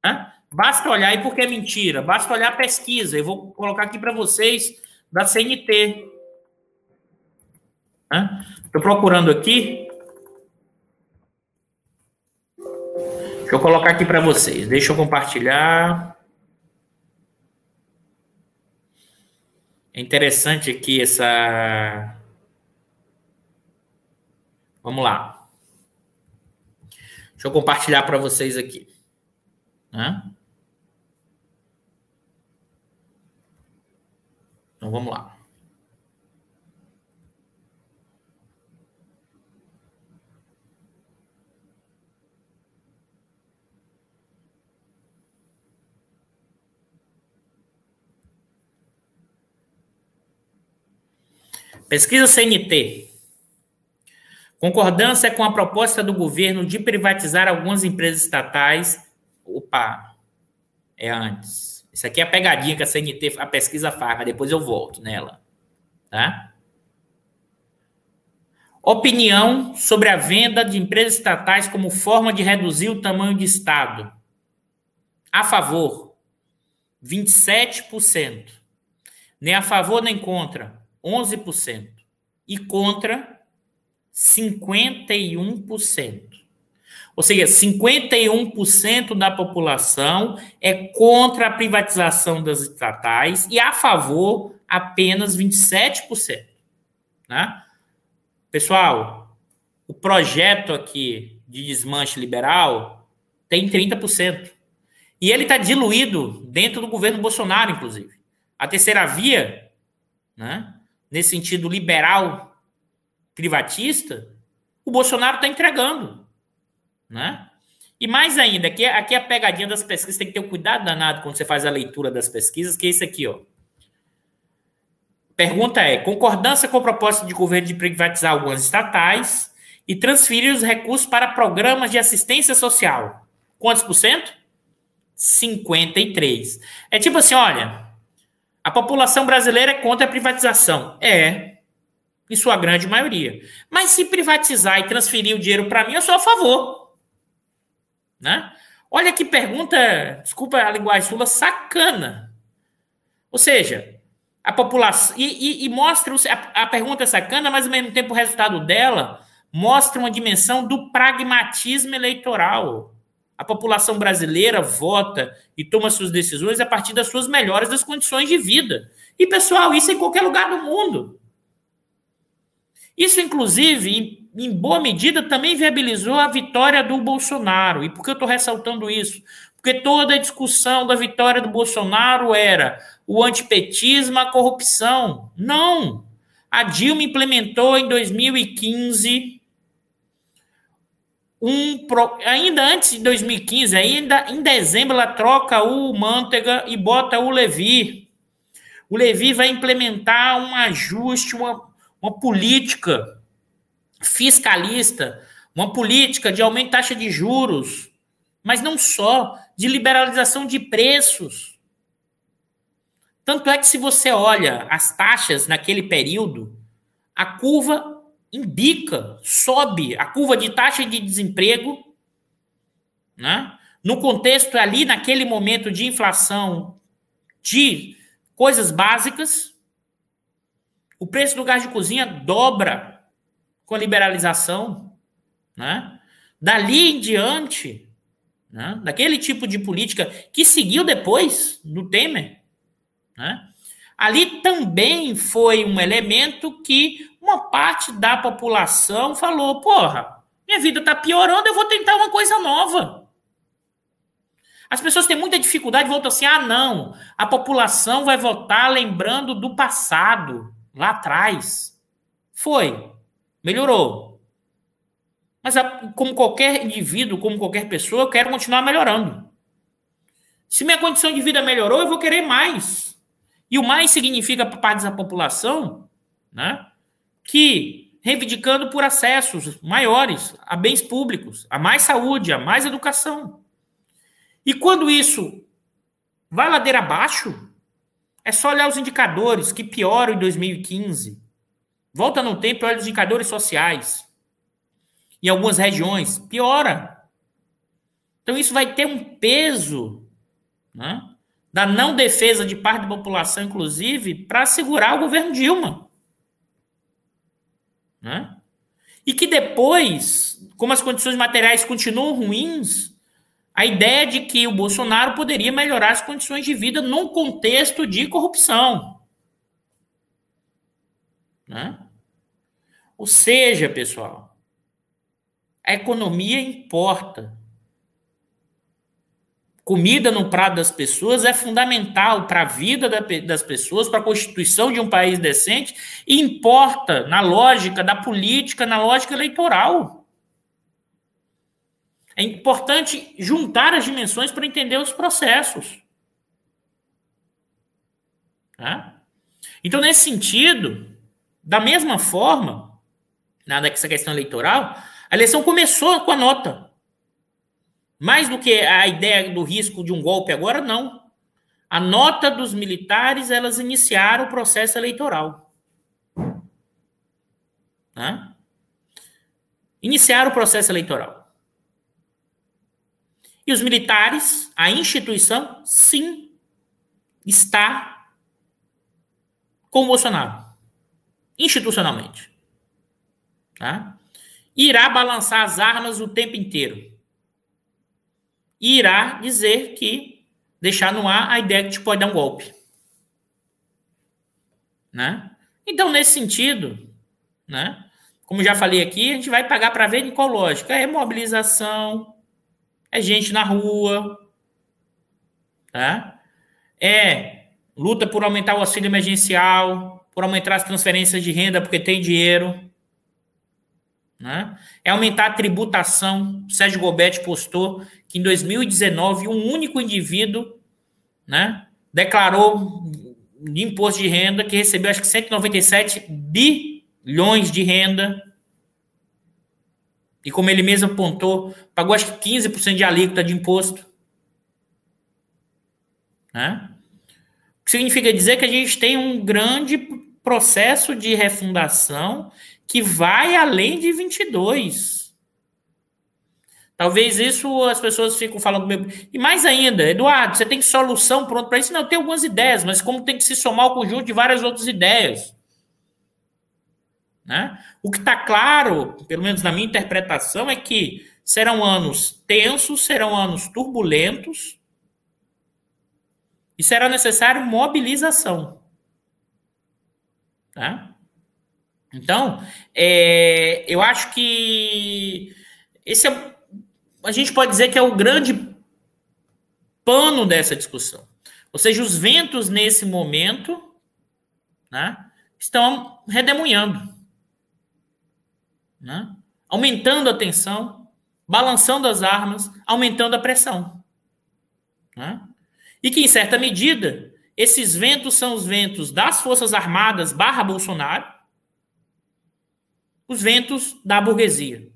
Hã? Basta olhar, e por que mentira? Basta olhar a pesquisa. Eu vou colocar aqui para vocês da CNT. Estou procurando aqui. Deixa eu colocar aqui para vocês. Deixa eu compartilhar. É interessante aqui essa. Vamos lá. Deixa eu compartilhar para vocês aqui. Né? Então vamos lá. Pesquisa CNT. Concordância com a proposta do governo de privatizar algumas empresas estatais. Opa, é antes. Isso aqui é a pegadinha que a CNT, a pesquisa faz, mas depois eu volto nela. Tá? Opinião sobre a venda de empresas estatais como forma de reduzir o tamanho de Estado. A favor, 27%. Nem a favor nem contra, 11%. E contra 51%. Ou seja, 51% da população é contra a privatização das estatais e a favor apenas 27%. Né? Pessoal, o projeto aqui de desmanche liberal tem 30%. E ele está diluído dentro do governo Bolsonaro, inclusive. A terceira via, né? nesse sentido liberal, privatista, o Bolsonaro está entregando. Né? E mais ainda, aqui, aqui é a pegadinha das pesquisas, tem que ter um cuidado danado quando você faz a leitura das pesquisas, que é isso aqui, ó. Pergunta é: concordância com o propósito de governo de privatizar algumas estatais e transferir os recursos para programas de assistência social. Quantos por cento? 53. É tipo assim, olha, a população brasileira é contra a privatização. É, em sua grande maioria. Mas se privatizar e transferir o dinheiro para mim, eu sou a favor. Né? Olha que pergunta, desculpa a linguagem sua, sacana. Ou seja, a população. E, e, e mostra. A, a pergunta é sacana, mas ao mesmo tempo o resultado dela mostra uma dimensão do pragmatismo eleitoral. A população brasileira vota e toma suas decisões a partir das suas melhores das condições de vida. E, pessoal, isso é em qualquer lugar do mundo. Isso, inclusive, em boa medida, também viabilizou a vitória do Bolsonaro. E por que eu estou ressaltando isso? Porque toda a discussão da vitória do Bolsonaro era o antipetismo, a corrupção. Não! A Dilma implementou em 2015 um ainda antes de 2015, ainda em dezembro, ela troca o Manteiga e bota o Levi. O Levi vai implementar um ajuste, uma, uma política fiscalista, uma política de aumento de taxa de juros, mas não só, de liberalização de preços. Tanto é que se você olha as taxas naquele período, a curva embica, sobe a curva de taxa de desemprego, né? no contexto ali, naquele momento de inflação de coisas básicas, o preço do gás de cozinha dobra com a liberalização. Né? Dali em diante, né? daquele tipo de política que seguiu depois do Temer, né? ali também foi um elemento que uma parte da população falou: porra, minha vida está piorando, eu vou tentar uma coisa nova. As pessoas têm muita dificuldade, voltam assim: ah, não, a população vai votar lembrando do passado, lá atrás. Foi, melhorou. Mas, como qualquer indivíduo, como qualquer pessoa, eu quero continuar melhorando. Se minha condição de vida melhorou, eu vou querer mais. E o mais significa para parte da população, né? que reivindicando por acessos maiores a bens públicos, a mais saúde, a mais educação. E quando isso vai ladeira abaixo, é só olhar os indicadores que pioram em 2015. Volta no tempo e olha os indicadores sociais. Em algumas regiões, piora. Então isso vai ter um peso né, da não defesa de parte da população, inclusive, para segurar o governo Dilma. Né? E que depois, como as condições materiais continuam ruins, a ideia de que o Bolsonaro poderia melhorar as condições de vida num contexto de corrupção. Né? Ou seja, pessoal, a economia importa. Comida no prato das pessoas é fundamental para a vida das pessoas, para a constituição de um país decente, e importa na lógica da política, na lógica eleitoral. É importante juntar as dimensões para entender os processos. Tá? Então, nesse sentido, da mesma forma, nada que essa questão eleitoral, a eleição começou com a nota. Mais do que a ideia do risco de um golpe agora, não. A nota dos militares, elas iniciaram o processo eleitoral. Né? Iniciaram o processo eleitoral. E os militares, a instituição, sim, está com Bolsonaro. Institucionalmente. Tá? Irá balançar as armas o tempo inteiro irá dizer que deixar no ar a ideia que te pode dar um golpe. Né? Então, nesse sentido, né, como já falei aqui, a gente vai pagar para ver em qual lógica. É mobilização, é gente na rua, tá? é luta por aumentar o auxílio emergencial, por aumentar as transferências de renda porque tem dinheiro. Né? É aumentar a tributação. Sérgio Gobetti postou que em 2019 um único indivíduo né, declarou de imposto de renda que recebeu acho que 197 bilhões de renda. E como ele mesmo apontou, pagou acho que 15% de alíquota de imposto. Né? O que significa dizer que a gente tem um grande processo de refundação que vai além de 22. Talvez isso as pessoas ficam falando. E mais ainda, Eduardo, você tem solução pronta para isso? Não, tenho algumas ideias, mas como tem que se somar ao conjunto de várias outras ideias. Né? O que está claro, pelo menos na minha interpretação, é que serão anos tensos, serão anos turbulentos e será necessário mobilização. Tá? Então, é, eu acho que esse é, a gente pode dizer que é o grande pano dessa discussão. Ou seja, os ventos nesse momento né, estão redemoinhando, né, aumentando a tensão, balançando as armas, aumentando a pressão. Né? E que, em certa medida, esses ventos são os ventos das Forças Armadas barra Bolsonaro, os ventos da burguesia.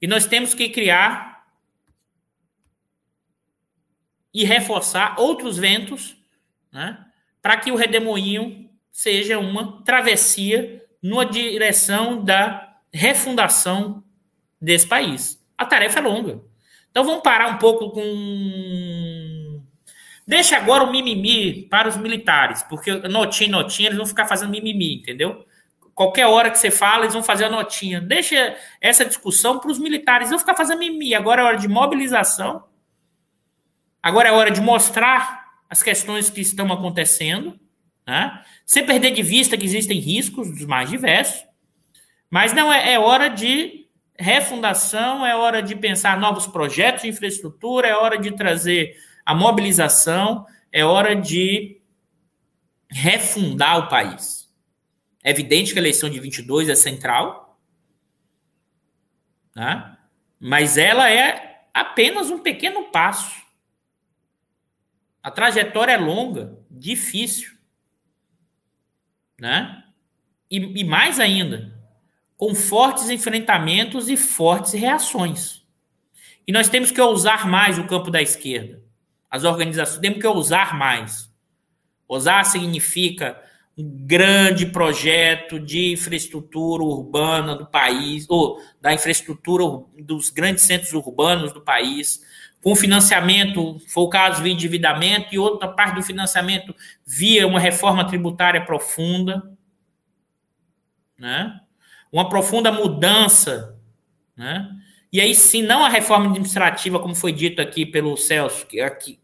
E nós temos que criar e reforçar outros ventos né, para que o redemoinho seja uma travessia numa direção da refundação desse país. A tarefa é longa. Então vamos parar um pouco com. Deixa agora o mimimi para os militares, porque notinha, notinha, eles vão ficar fazendo mimimi, entendeu? Qualquer hora que você fala, eles vão fazer a notinha. Deixa essa discussão para os militares, vão ficar fazendo mimimi. Agora é hora de mobilização. Agora é hora de mostrar as questões que estão acontecendo, né? sem perder de vista que existem riscos dos mais diversos. Mas não é, é hora de refundação, é hora de pensar novos projetos de infraestrutura, é hora de trazer a mobilização, é hora de refundar o país. É evidente que a eleição de 22 é central, né? mas ela é apenas um pequeno passo. A trajetória é longa, difícil. Né? E, e mais ainda, com fortes enfrentamentos e fortes reações. E nós temos que ousar mais o campo da esquerda. As organizações temos que ousar mais. Ousar significa grande projeto de infraestrutura urbana do país, ou da infraestrutura dos grandes centros urbanos do país, com financiamento, foi o caso endividamento, e outra parte do financiamento via uma reforma tributária profunda. Né? uma profunda mudança, né? E aí, sim, não a reforma administrativa, como foi dito aqui pelo Celso, que é aqui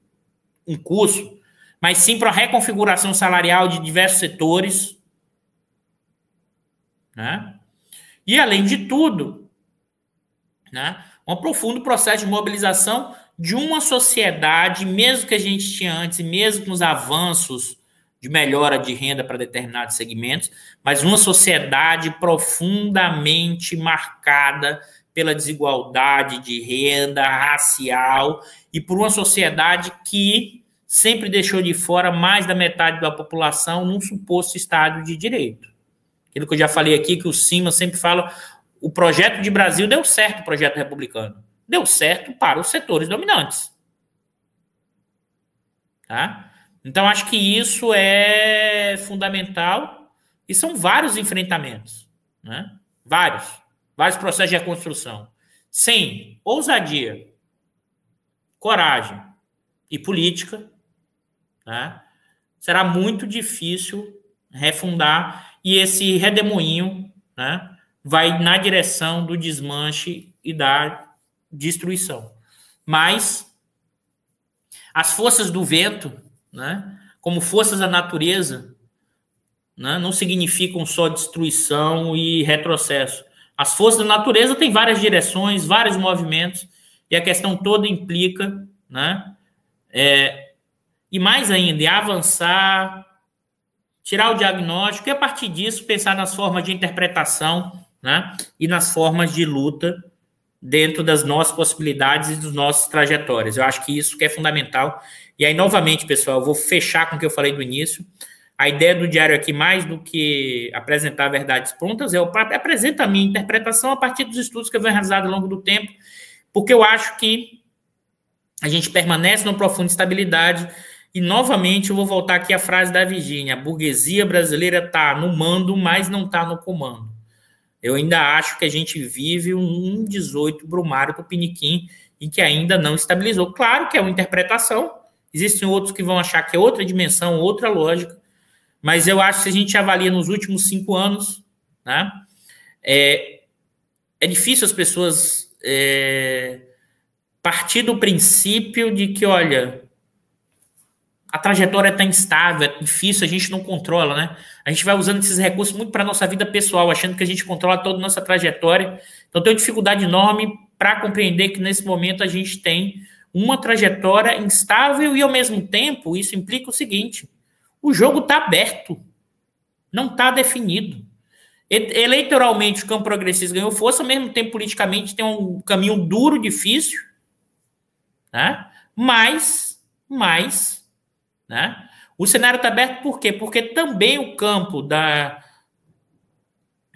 um curso, mas sim para a reconfiguração salarial de diversos setores, né? E além de tudo, né, um profundo processo de mobilização de uma sociedade, mesmo que a gente tinha antes, mesmo com os avanços de melhora de renda para determinados segmentos, mas uma sociedade profundamente marcada pela desigualdade de renda racial e por uma sociedade que sempre deixou de fora mais da metade da população num suposto Estado de Direito. Aquilo que eu já falei aqui, que o Cima sempre fala, o projeto de Brasil deu certo, o projeto republicano. Deu certo para os setores dominantes. Tá? Então, acho que isso é fundamental e são vários enfrentamentos, né? Vários. Vários processos de reconstrução. Sem ousadia, coragem e política, né? será muito difícil refundar e esse redemoinho né, vai na direção do desmanche e da destruição. Mas as forças do vento né? como forças da natureza, né? não significam só destruição e retrocesso. As forças da natureza têm várias direções, vários movimentos, e a questão toda implica, né? É, e mais ainda, é avançar, tirar o diagnóstico e, a partir disso, pensar nas formas de interpretação né? e nas formas de luta dentro das nossas possibilidades e das nossas trajetórias. Eu acho que isso que é fundamental e aí, novamente, pessoal, eu vou fechar com o que eu falei do início. A ideia do diário aqui, mais do que apresentar verdades prontas, é eu apresento a minha interpretação a partir dos estudos que eu venho realizando ao longo do tempo, porque eu acho que a gente permanece numa profunda estabilidade. E, novamente, eu vou voltar aqui à frase da Virgínia: a burguesia brasileira está no mando, mas não está no comando. Eu ainda acho que a gente vive um 18 brumário do Piniquim e que ainda não estabilizou. Claro que é uma interpretação, Existem outros que vão achar que é outra dimensão, outra lógica, mas eu acho que se a gente avalia nos últimos cinco anos, né, é, é difícil as pessoas é, partir do princípio de que, olha, a trajetória está instável, é difícil, a gente não controla, né? A gente vai usando esses recursos muito para nossa vida pessoal, achando que a gente controla toda a nossa trajetória. Então, tenho dificuldade enorme para compreender que nesse momento a gente tem uma trajetória instável e, ao mesmo tempo, isso implica o seguinte: o jogo está aberto, não está definido. Eleitoralmente, o campo progressista ganhou força, ao mesmo tempo, politicamente, tem um caminho duro, difícil, né? mas, mas, né? o cenário está aberto por quê? Porque também o campo da,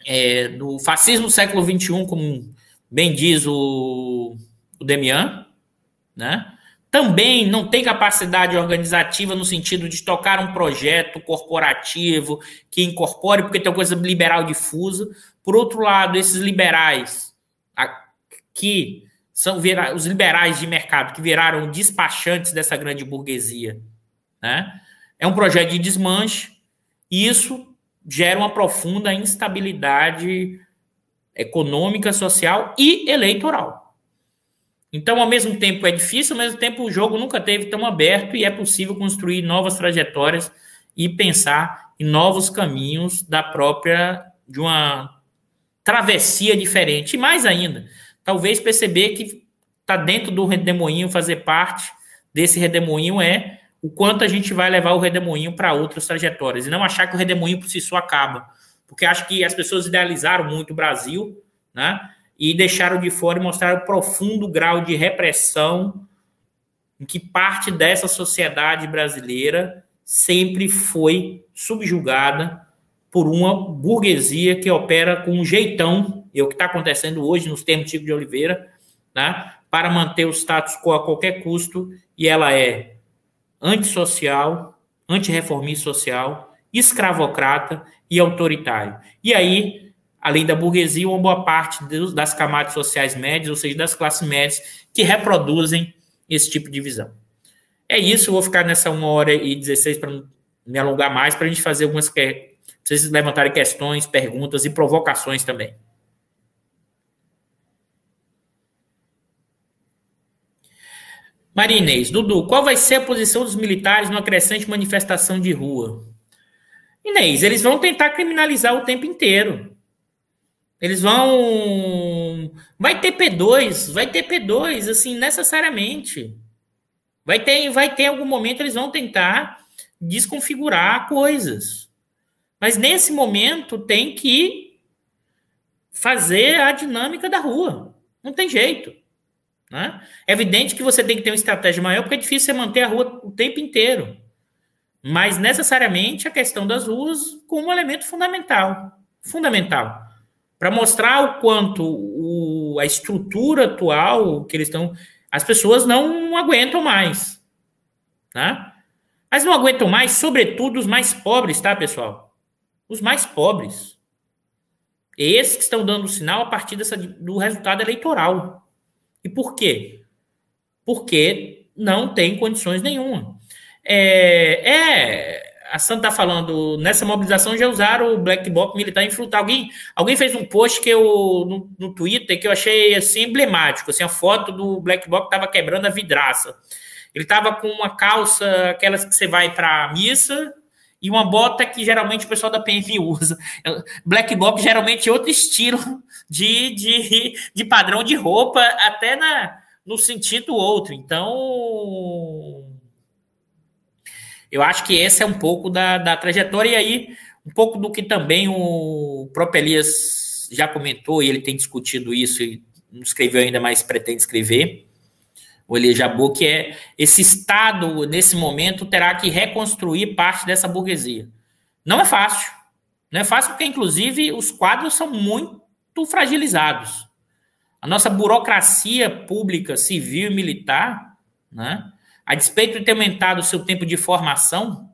é, do fascismo século XXI, como bem diz o, o Demian, né? também não tem capacidade organizativa no sentido de tocar um projeto corporativo que incorpore, porque tem uma coisa liberal difusa. Por outro lado, esses liberais que são os liberais de mercado que viraram despachantes dessa grande burguesia, né? É um projeto de desmanche e isso gera uma profunda instabilidade econômica, social e eleitoral. Então, ao mesmo tempo é difícil, ao mesmo tempo o jogo nunca teve tão aberto e é possível construir novas trajetórias e pensar em novos caminhos da própria de uma travessia diferente. E mais ainda, talvez perceber que está dentro do redemoinho, fazer parte desse redemoinho é o quanto a gente vai levar o redemoinho para outras trajetórias e não achar que o redemoinho por si só acaba, porque acho que as pessoas idealizaram muito o Brasil, né? e deixaram de fora e mostraram o profundo grau de repressão em que parte dessa sociedade brasileira sempre foi subjugada por uma burguesia que opera com um jeitão, é o que está acontecendo hoje nos termos Chico de Oliveira, né, para manter o status quo a qualquer custo, e ela é antissocial, antirreformista social, escravocrata e autoritário. E aí além da burguesia, uma boa parte das camadas sociais médias, ou seja, das classes médias, que reproduzem esse tipo de visão. É isso, vou ficar nessa uma hora e 16 para me alongar mais, para a gente fazer algumas. Que... Vocês levantarem questões, perguntas e provocações também. Marinês, Dudu, qual vai ser a posição dos militares numa crescente manifestação de rua? Inês, eles vão tentar criminalizar o tempo inteiro. Eles vão. Vai ter P2, vai ter P2, assim, necessariamente. Vai ter, vai ter algum momento eles vão tentar desconfigurar coisas. Mas nesse momento tem que fazer a dinâmica da rua. Não tem jeito. Né? É evidente que você tem que ter uma estratégia maior, porque é difícil você manter a rua o tempo inteiro. Mas necessariamente a questão das ruas como um elemento fundamental. Fundamental para mostrar o quanto o, a estrutura atual que eles estão. As pessoas não aguentam mais. Tá? Mas não aguentam mais, sobretudo os mais pobres, tá, pessoal? Os mais pobres. Esses que estão dando sinal a partir dessa, do resultado eleitoral. E por quê? Porque não tem condições nenhuma. É, é a Santa está falando, nessa mobilização já usaram o black box militar infiltrado. Alguém, alguém fez um post que eu, no, no Twitter que eu achei assim emblemático, assim, a foto do black box estava quebrando a vidraça. Ele estava com uma calça, aquelas que você vai para a missa, e uma bota que geralmente o pessoal da PM usa. Black box geralmente é outro estilo de, de, de padrão de roupa, até na, no sentido outro. Então, eu acho que esse é um pouco da, da trajetória, e aí um pouco do que também o próprio Elias já comentou, e ele tem discutido isso, e não escreveu ainda, mas pretende escrever, o Elias Jabu, que é esse Estado, nesse momento, terá que reconstruir parte dessa burguesia. Não é fácil. Não é fácil porque, inclusive, os quadros são muito fragilizados. A nossa burocracia pública, civil e militar, né, a despeito de ter aumentado o seu tempo de formação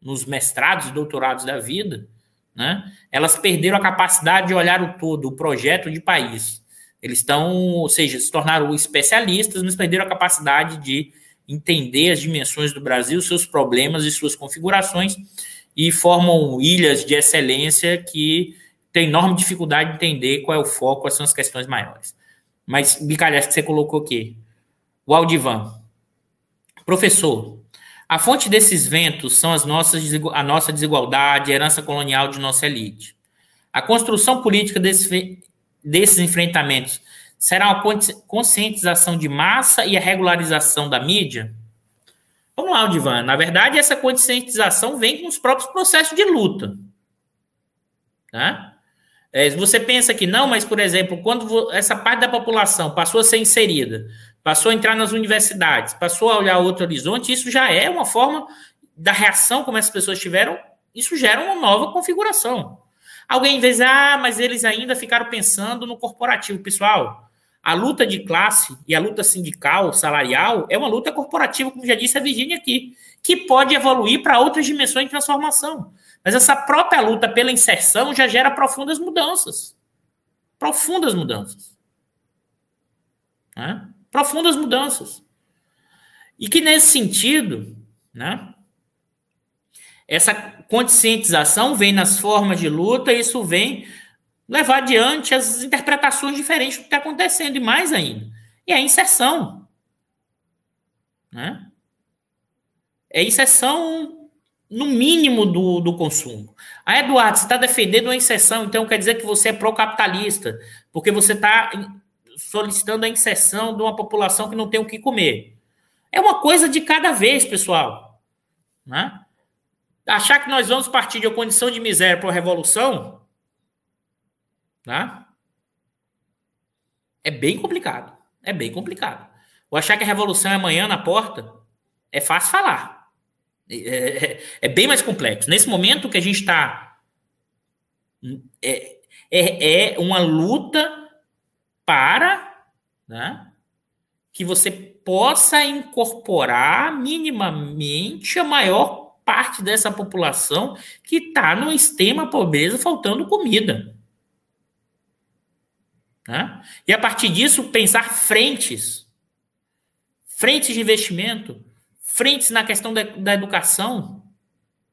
nos mestrados e doutorados da vida, né, elas perderam a capacidade de olhar o todo, o projeto de país. Eles estão, ou seja, se tornaram especialistas, mas perderam a capacidade de entender as dimensões do Brasil, seus problemas e suas configurações, e formam ilhas de excelência que têm enorme dificuldade de entender qual é o foco, quais são as questões maiores. Mas, Bicalhas, que você colocou aqui, o Aldivan, Professor, a fonte desses ventos são as nossas, a nossa desigualdade, a herança colonial de nossa elite. A construção política desse, desses enfrentamentos será uma conscientização de massa e a regularização da mídia? Vamos lá, Divan. Na verdade, essa conscientização vem com os próprios processos de luta. Né? É, você pensa que não, mas, por exemplo, quando essa parte da população passou a ser inserida, passou a entrar nas universidades, passou a olhar outro horizonte, isso já é uma forma da reação como essas pessoas tiveram, isso gera uma nova configuração. Alguém diz, ah, mas eles ainda ficaram pensando no corporativo. Pessoal, a luta de classe e a luta sindical, salarial, é uma luta corporativa, como já disse a Virginia aqui, que pode evoluir para outras dimensões de transformação. Mas essa própria luta pela inserção já gera profundas mudanças. Profundas mudanças. Né? Profundas mudanças. E que nesse sentido, né, essa conscientização vem nas formas de luta, isso vem levar adiante as interpretações diferentes do que está acontecendo, e mais ainda. E a inserção. Né? É inserção no mínimo do, do consumo. Ah, Eduardo, você está defendendo uma inserção, então quer dizer que você é pró-capitalista, porque você está solicitando a inserção de uma população que não tem o que comer. É uma coisa de cada vez, pessoal. Né? Achar que nós vamos partir de uma condição de miséria para uma revolução, tá? É bem complicado. É bem complicado. Ou achar que a revolução é amanhã na porta, é fácil falar. É, é, é bem mais complexo. Nesse momento que a gente está. É, é, é uma luta para né, que você possa incorporar minimamente a maior parte dessa população que está no extrema pobreza, faltando comida. Né? E a partir disso, pensar frentes, frentes de investimento, frentes na questão da, da educação,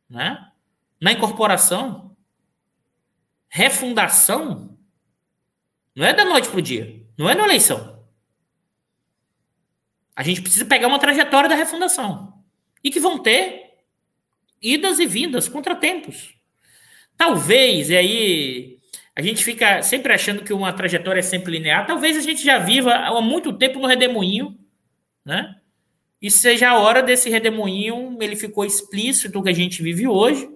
né? na incorporação, refundação, não é da noite para o dia, não é na eleição. A gente precisa pegar uma trajetória da refundação. E que vão ter idas e vindas, contratempos. Talvez, e aí a gente fica sempre achando que uma trajetória é sempre linear, talvez a gente já viva há muito tempo no redemoinho, né? E seja a hora desse redemoinho, ele ficou explícito que a gente vive hoje,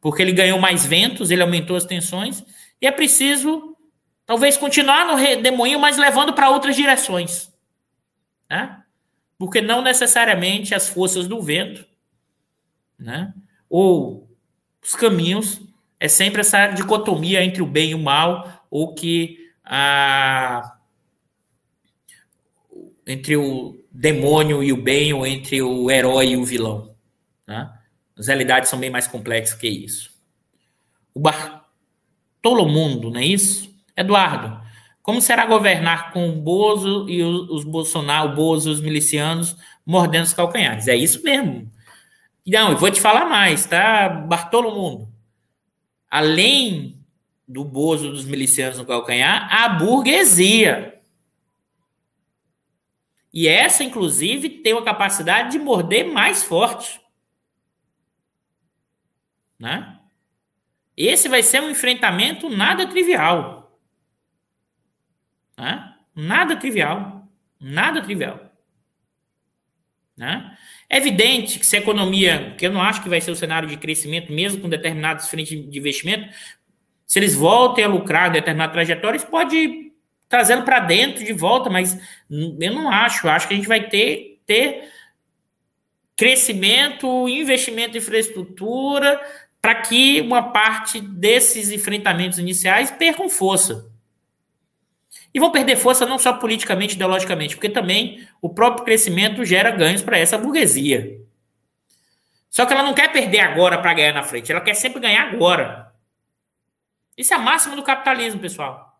porque ele ganhou mais ventos, ele aumentou as tensões, e é preciso talvez continuar no redemoinho, mas levando para outras direções, né? Porque não necessariamente as forças do vento né? Ou os caminhos é sempre essa dicotomia entre o bem e o mal, ou que a entre o demônio e o bem, ou entre o herói e o vilão. Né? As realidades são bem mais complexas que isso. O Bartolomundo, não é isso? Eduardo, como será governar com o Bozo e os, os Bolsonaro, o Bozo e os milicianos mordendo os calcanhares? É isso mesmo. Não, eu vou te falar mais, tá, Bartolo Mundo? Além do bozo dos milicianos no calcanhar, a burguesia. E essa, inclusive, tem uma capacidade de morder mais forte. Né? Esse vai ser um enfrentamento nada trivial. Né? Nada trivial. Nada trivial. Né? É evidente que se a economia, que eu não acho que vai ser o cenário de crescimento, mesmo com determinados frentes de investimento, se eles voltem a lucrar em determinadas trajetórias, pode trazê-lo para dentro de volta, mas eu não acho. Eu acho que a gente vai ter, ter crescimento, investimento em infraestrutura, para que uma parte desses enfrentamentos iniciais percam força. E vão perder força não só politicamente, ideologicamente, porque também o próprio crescimento gera ganhos para essa burguesia. Só que ela não quer perder agora para ganhar na frente, ela quer sempre ganhar agora. Isso é a máxima do capitalismo, pessoal.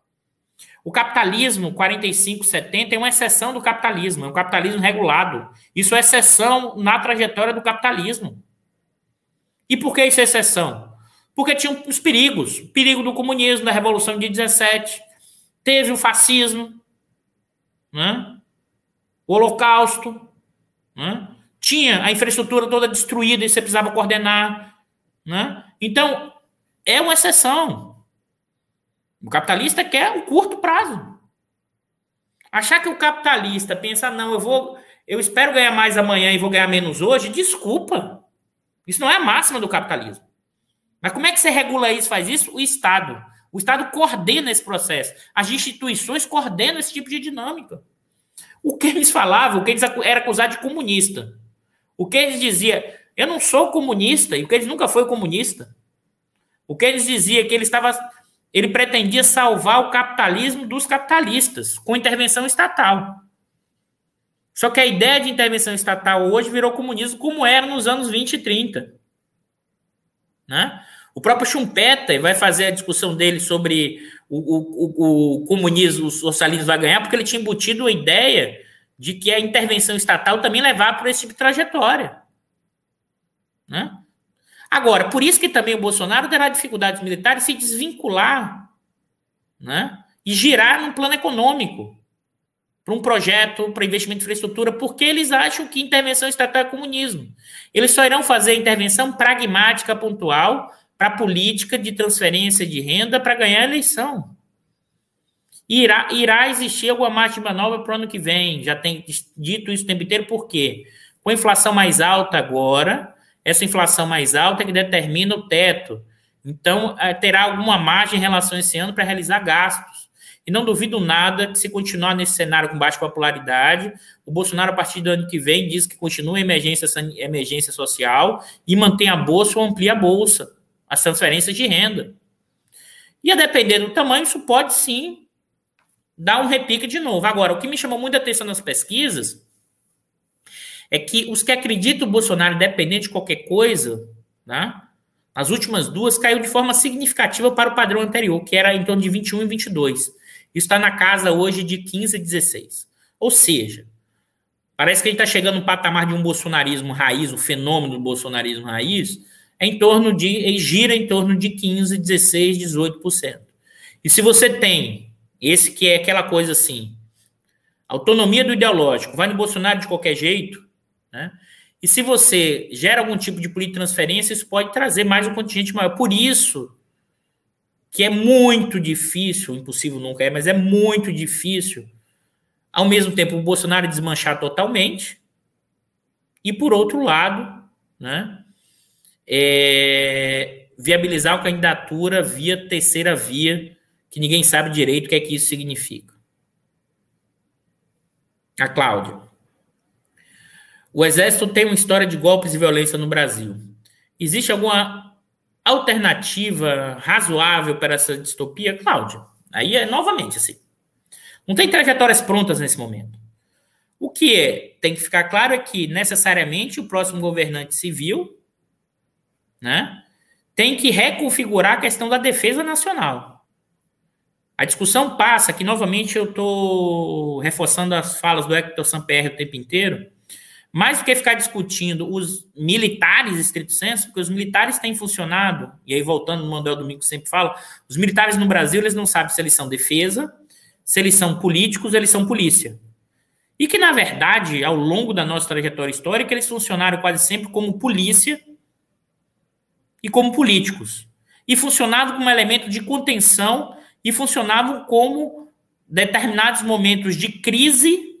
O capitalismo 45-70 é uma exceção do capitalismo, é um capitalismo regulado. Isso é exceção na trajetória do capitalismo. E por que isso é exceção? Porque tinha os perigos. O perigo do comunismo, da Revolução de 17, teve o fascismo, né? o holocausto, né? tinha a infraestrutura toda destruída e você precisava coordenar. Né? Então, é uma exceção. O capitalista quer um curto prazo. Achar que o capitalista pensa, não, eu vou, eu espero ganhar mais amanhã e vou ganhar menos hoje, desculpa. Isso não é a máxima do capitalismo. Mas como é que você regula isso, faz isso? O Estado. O Estado coordena esse processo. As instituições coordenam esse tipo de dinâmica. O que eles falavam, o que eles era acusado de comunista. O que eles diziam, eu não sou comunista, e o que eles nunca foi comunista. O que eles diziam que ele estava ele pretendia salvar o capitalismo dos capitalistas com intervenção estatal. Só que a ideia de intervenção estatal hoje virou comunismo como era nos anos 20 e 30. Né? O próprio Schumpeter vai fazer a discussão dele sobre o, o, o, comunismo, o socialismo vai ganhar, porque ele tinha embutido a ideia de que a intervenção estatal também levava por esse tipo de trajetória. Né? Agora, por isso que também o Bolsonaro terá dificuldades militares se desvincular né? e girar num plano econômico para um projeto para investimento em infraestrutura, porque eles acham que intervenção estatal é comunismo. Eles só irão fazer intervenção pragmática, pontual, para a política de transferência de renda para ganhar a eleição. Irá, irá existir alguma de manobra para o ano que vem. Já tem dito isso o tempo inteiro, por quê? Com a inflação mais alta agora, essa inflação mais alta é que determina o teto. Então, é, terá alguma margem em relação a esse ano para realizar gastos. E não duvido nada que, se continuar nesse cenário com baixa popularidade, o Bolsonaro, a partir do ano que vem, diz que continua a emergência, emergência social e mantém a bolsa ou amplia a bolsa, as transferências de renda. E a depender do tamanho, isso pode sim dar um repique de novo. Agora, o que me chamou muita atenção nas pesquisas é que os que acreditam o Bolsonaro independente de qualquer coisa, né, as últimas duas caiu de forma significativa para o padrão anterior, que era em torno de 21 e 22. Isso está na casa hoje de 15 e 16. Ou seja, parece que a gente está chegando no patamar de um bolsonarismo raiz, o fenômeno do bolsonarismo raiz, é em torno de, gira em torno de 15, 16, 18%. E se você tem esse que é aquela coisa assim, autonomia do ideológico, vai no Bolsonaro de qualquer jeito, né? E se você gera algum tipo de política de transferência, isso pode trazer mais um contingente maior. Por isso que é muito difícil, impossível nunca é, mas é muito difícil, ao mesmo tempo, o Bolsonaro desmanchar totalmente, e por outro lado, né, é, viabilizar a candidatura via terceira via, que ninguém sabe direito o que é que isso significa. A Cláudia. O Exército tem uma história de golpes e violência no Brasil. Existe alguma alternativa razoável para essa distopia, Cláudia? Aí é novamente assim. Não tem trajetórias prontas nesse momento. O que é, tem que ficar claro é que necessariamente o próximo governante civil, né, tem que reconfigurar a questão da defesa nacional. A discussão passa, que novamente eu estou reforçando as falas do Hector Samper o tempo inteiro, mais do que ficar discutindo os militares, estrito senso, porque os militares têm funcionado, e aí voltando no Manuel Domingo sempre fala, os militares no Brasil, eles não sabem se eles são defesa, se eles são políticos, eles são polícia. E que, na verdade, ao longo da nossa trajetória histórica, eles funcionaram quase sempre como polícia e como políticos. E funcionavam como elemento de contenção e funcionavam como determinados momentos de crise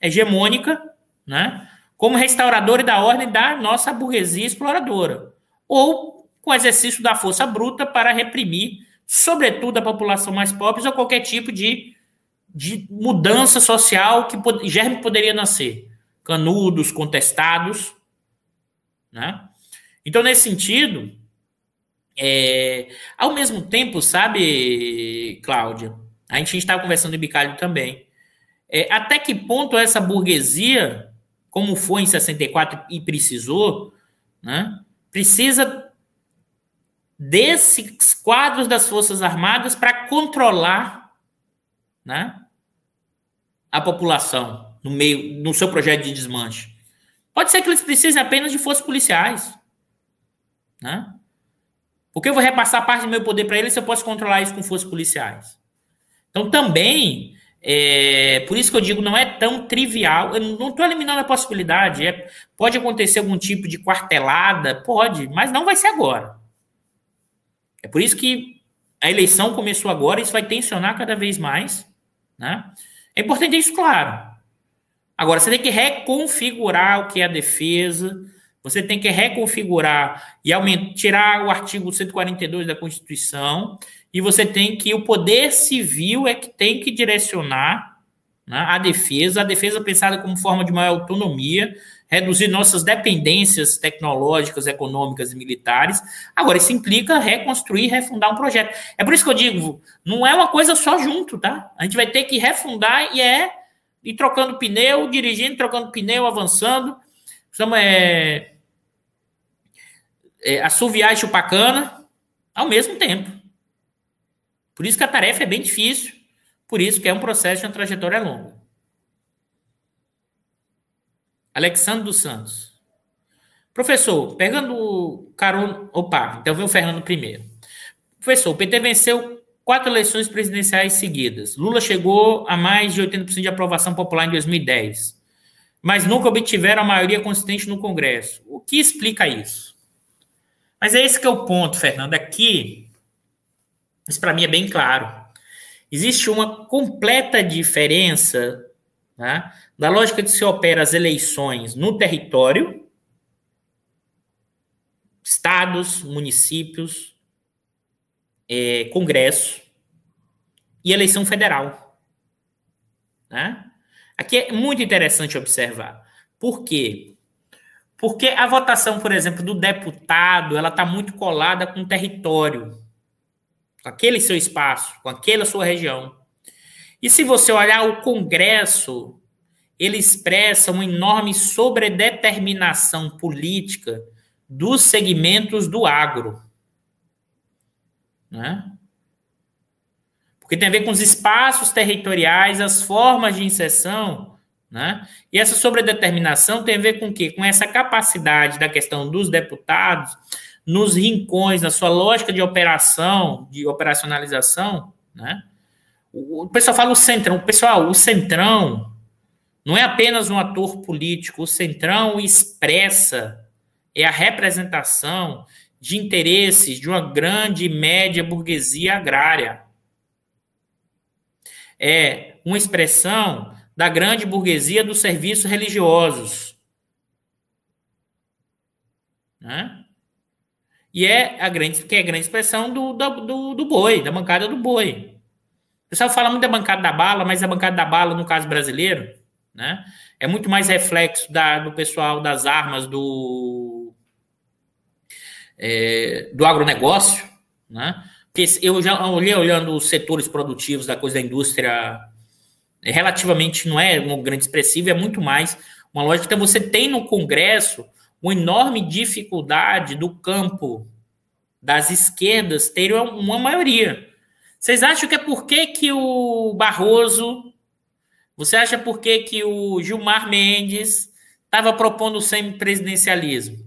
hegemônica, né? como restaurador da ordem da nossa burguesia exploradora, ou com exercício da força bruta para reprimir, sobretudo, a população mais pobre ou qualquer tipo de, de mudança social que germe poderia nascer. Canudos, contestados. Né? Então, nesse sentido, é, ao mesmo tempo, sabe, Cláudia, a gente estava conversando em Bicalho também, é, até que ponto essa burguesia como foi em 64 e precisou, né, precisa desses quadros das Forças Armadas para controlar né, a população no meio no seu projeto de desmanche. Pode ser que eles precisem apenas de forças policiais. Né? Porque eu vou repassar parte do meu poder para eles se eu posso controlar isso com forças policiais. Então, também é, por isso que eu digo, não é tão trivial. Eu não estou eliminando a possibilidade. É, pode acontecer algum tipo de quartelada, pode, mas não vai ser agora. É por isso que a eleição começou agora, isso vai tensionar cada vez mais. Né? É importante isso, claro. Agora, você tem que reconfigurar o que é a defesa, você tem que reconfigurar e aumentar, tirar o artigo 142 da Constituição, e você tem que o poder civil é que tem que direcionar né, a defesa, a defesa pensada como forma de maior autonomia, reduzir nossas dependências tecnológicas, econômicas e militares. Agora, isso implica reconstruir, refundar um projeto. É por isso que eu digo, não é uma coisa só junto, tá? A gente vai ter que refundar e é ir trocando pneu, dirigindo, trocando pneu, avançando. Precisamos é, é, assoviar e chupar cana ao mesmo tempo. Por isso que a tarefa é bem difícil, por isso que é um processo de uma trajetória longa. Alexandre dos Santos. Professor, pegando carona. Opa, então vem o Fernando primeiro. Professor, o PT venceu quatro eleições presidenciais seguidas. Lula chegou a mais de 80% de aprovação popular em 2010, mas nunca obtiveram a maioria consistente no Congresso. O que explica isso? Mas é esse que é o ponto, Fernando. Aqui, isso para mim é bem claro. Existe uma completa diferença né, da lógica de se opera as eleições no território, estados, municípios, é, congresso e eleição federal. Né? Aqui é muito interessante observar. Por quê? Porque a votação, por exemplo, do deputado, ela está muito colada com o território, com aquele seu espaço, com aquela sua região. E se você olhar o Congresso, ele expressa uma enorme sobredeterminação política dos segmentos do agro. Né? Porque tem a ver com os espaços territoriais, as formas de inserção, né? E essa sobredeterminação tem a ver com o quê? Com essa capacidade da questão dos deputados nos rincões, na sua lógica de operação, de operacionalização, né? O, pessoal fala o centrão, pessoal, o centrão, não é apenas um ator político, o Centrão expressa, é a representação de interesses de uma grande e média burguesia agrária. É uma expressão da grande burguesia dos serviços religiosos. Né? E é a grande, que é a grande expressão do, do, do boi, da bancada do boi. O pessoal fala muito da bancada da bala, mas a bancada da bala, no caso brasileiro, né? É muito mais reflexo da, do pessoal das armas do, é, do agronegócio, né? Porque eu já olhei olhando os setores produtivos da coisa da indústria, é, relativamente não é um grande expressivo, é muito mais uma lógica. Então, você tem no Congresso uma enorme dificuldade do campo das esquerdas ter uma maioria. Vocês acham que é por que, que o Barroso você acha por que, que o Gilmar Mendes estava propondo o semipresidencialismo?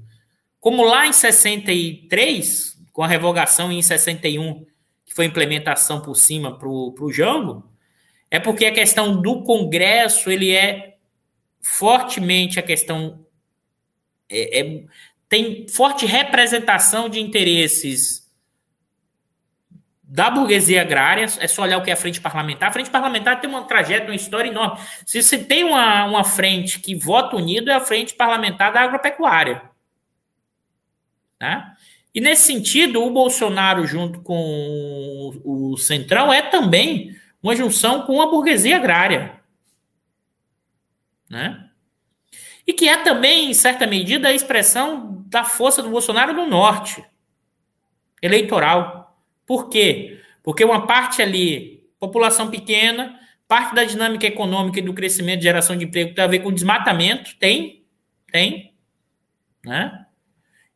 Como lá em 63, com a revogação em 61, que foi implementação por cima para o Jango, é porque a questão do Congresso ele é fortemente a questão é, é, tem forte representação de interesses da burguesia agrária, é só olhar o que é a frente parlamentar. A frente parlamentar tem uma trajetória, uma história enorme. Se você tem uma, uma frente que vota unido, é a frente parlamentar da agropecuária. Tá? E nesse sentido, o Bolsonaro, junto com o Centrão, é também uma junção com a burguesia agrária. Né? E que é também, em certa medida, a expressão da força do Bolsonaro no norte eleitoral. Por quê? Porque uma parte ali, população pequena, parte da dinâmica econômica e do crescimento de geração de emprego tem a ver com desmatamento, tem, tem, né?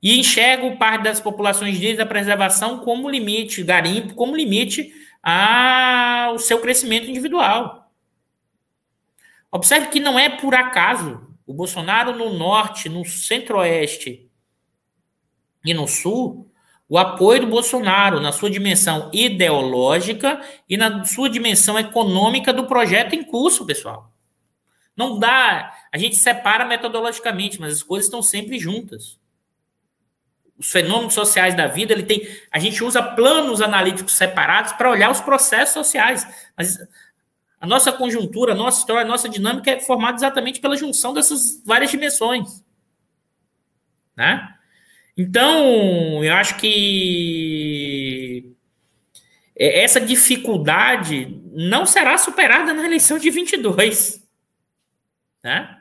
E enxergo parte das populações de da preservação como limite, garimpo como limite ao seu crescimento individual. Observe que não é por acaso. O Bolsonaro no norte, no centro-oeste e no sul o apoio do Bolsonaro na sua dimensão ideológica e na sua dimensão econômica do projeto em curso, pessoal. Não dá, a gente separa metodologicamente, mas as coisas estão sempre juntas. Os fenômenos sociais da vida, ele tem, a gente usa planos analíticos separados para olhar os processos sociais, mas a nossa conjuntura, a nossa história, a nossa dinâmica é formada exatamente pela junção dessas várias dimensões. né? Então, eu acho que essa dificuldade não será superada na eleição de 22, né?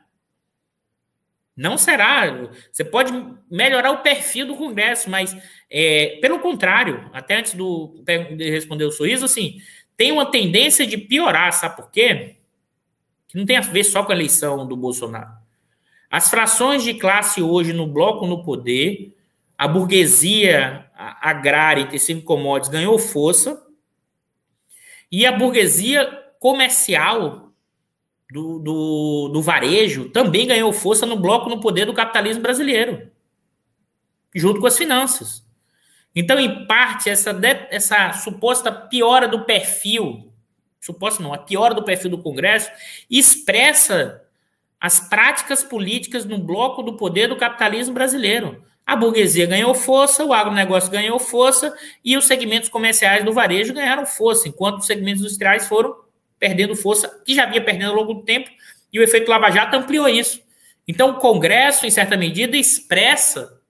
Não será. Você pode melhorar o perfil do Congresso, mas é, pelo contrário, até antes do, de responder o sorriso, assim, tem uma tendência de piorar, sabe por quê? Que não tem a ver só com a eleição do Bolsonaro. As frações de classe hoje no bloco no poder, a burguesia agrária e tecido commodities ganhou força, e a burguesia comercial do, do, do varejo também ganhou força no bloco no poder do capitalismo brasileiro, junto com as finanças. Então, em parte, essa, essa suposta piora do perfil, suposta não, a piora do perfil do Congresso, expressa as práticas políticas no bloco do poder do capitalismo brasileiro. A burguesia ganhou força, o agronegócio ganhou força e os segmentos comerciais do varejo ganharam força, enquanto os segmentos industriais foram perdendo força, que já vinha perdendo ao longo do tempo, e o efeito Lava Jato ampliou isso. Então, o Congresso, em certa medida, expressa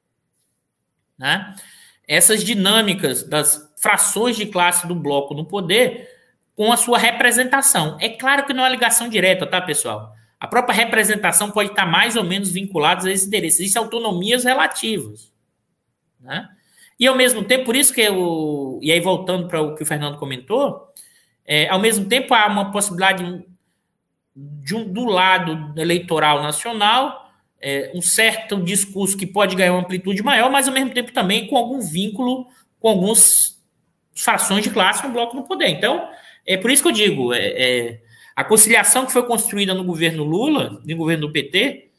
né, essas dinâmicas das frações de classe do bloco no poder com a sua representação. É claro que não é ligação direta, tá, pessoal? A própria representação pode estar mais ou menos vinculada a esses interesses. Existem autonomias relativas. Né? E, ao mesmo tempo, por isso que eu. E aí, voltando para o que o Fernando comentou, é, ao mesmo tempo há uma possibilidade de um, do lado eleitoral nacional é, um certo discurso que pode ganhar uma amplitude maior, mas ao mesmo tempo também com algum vínculo com algumas fações de classe no bloco no poder. Então, é por isso que eu digo, é, é, a conciliação que foi construída no governo Lula, no governo do PT,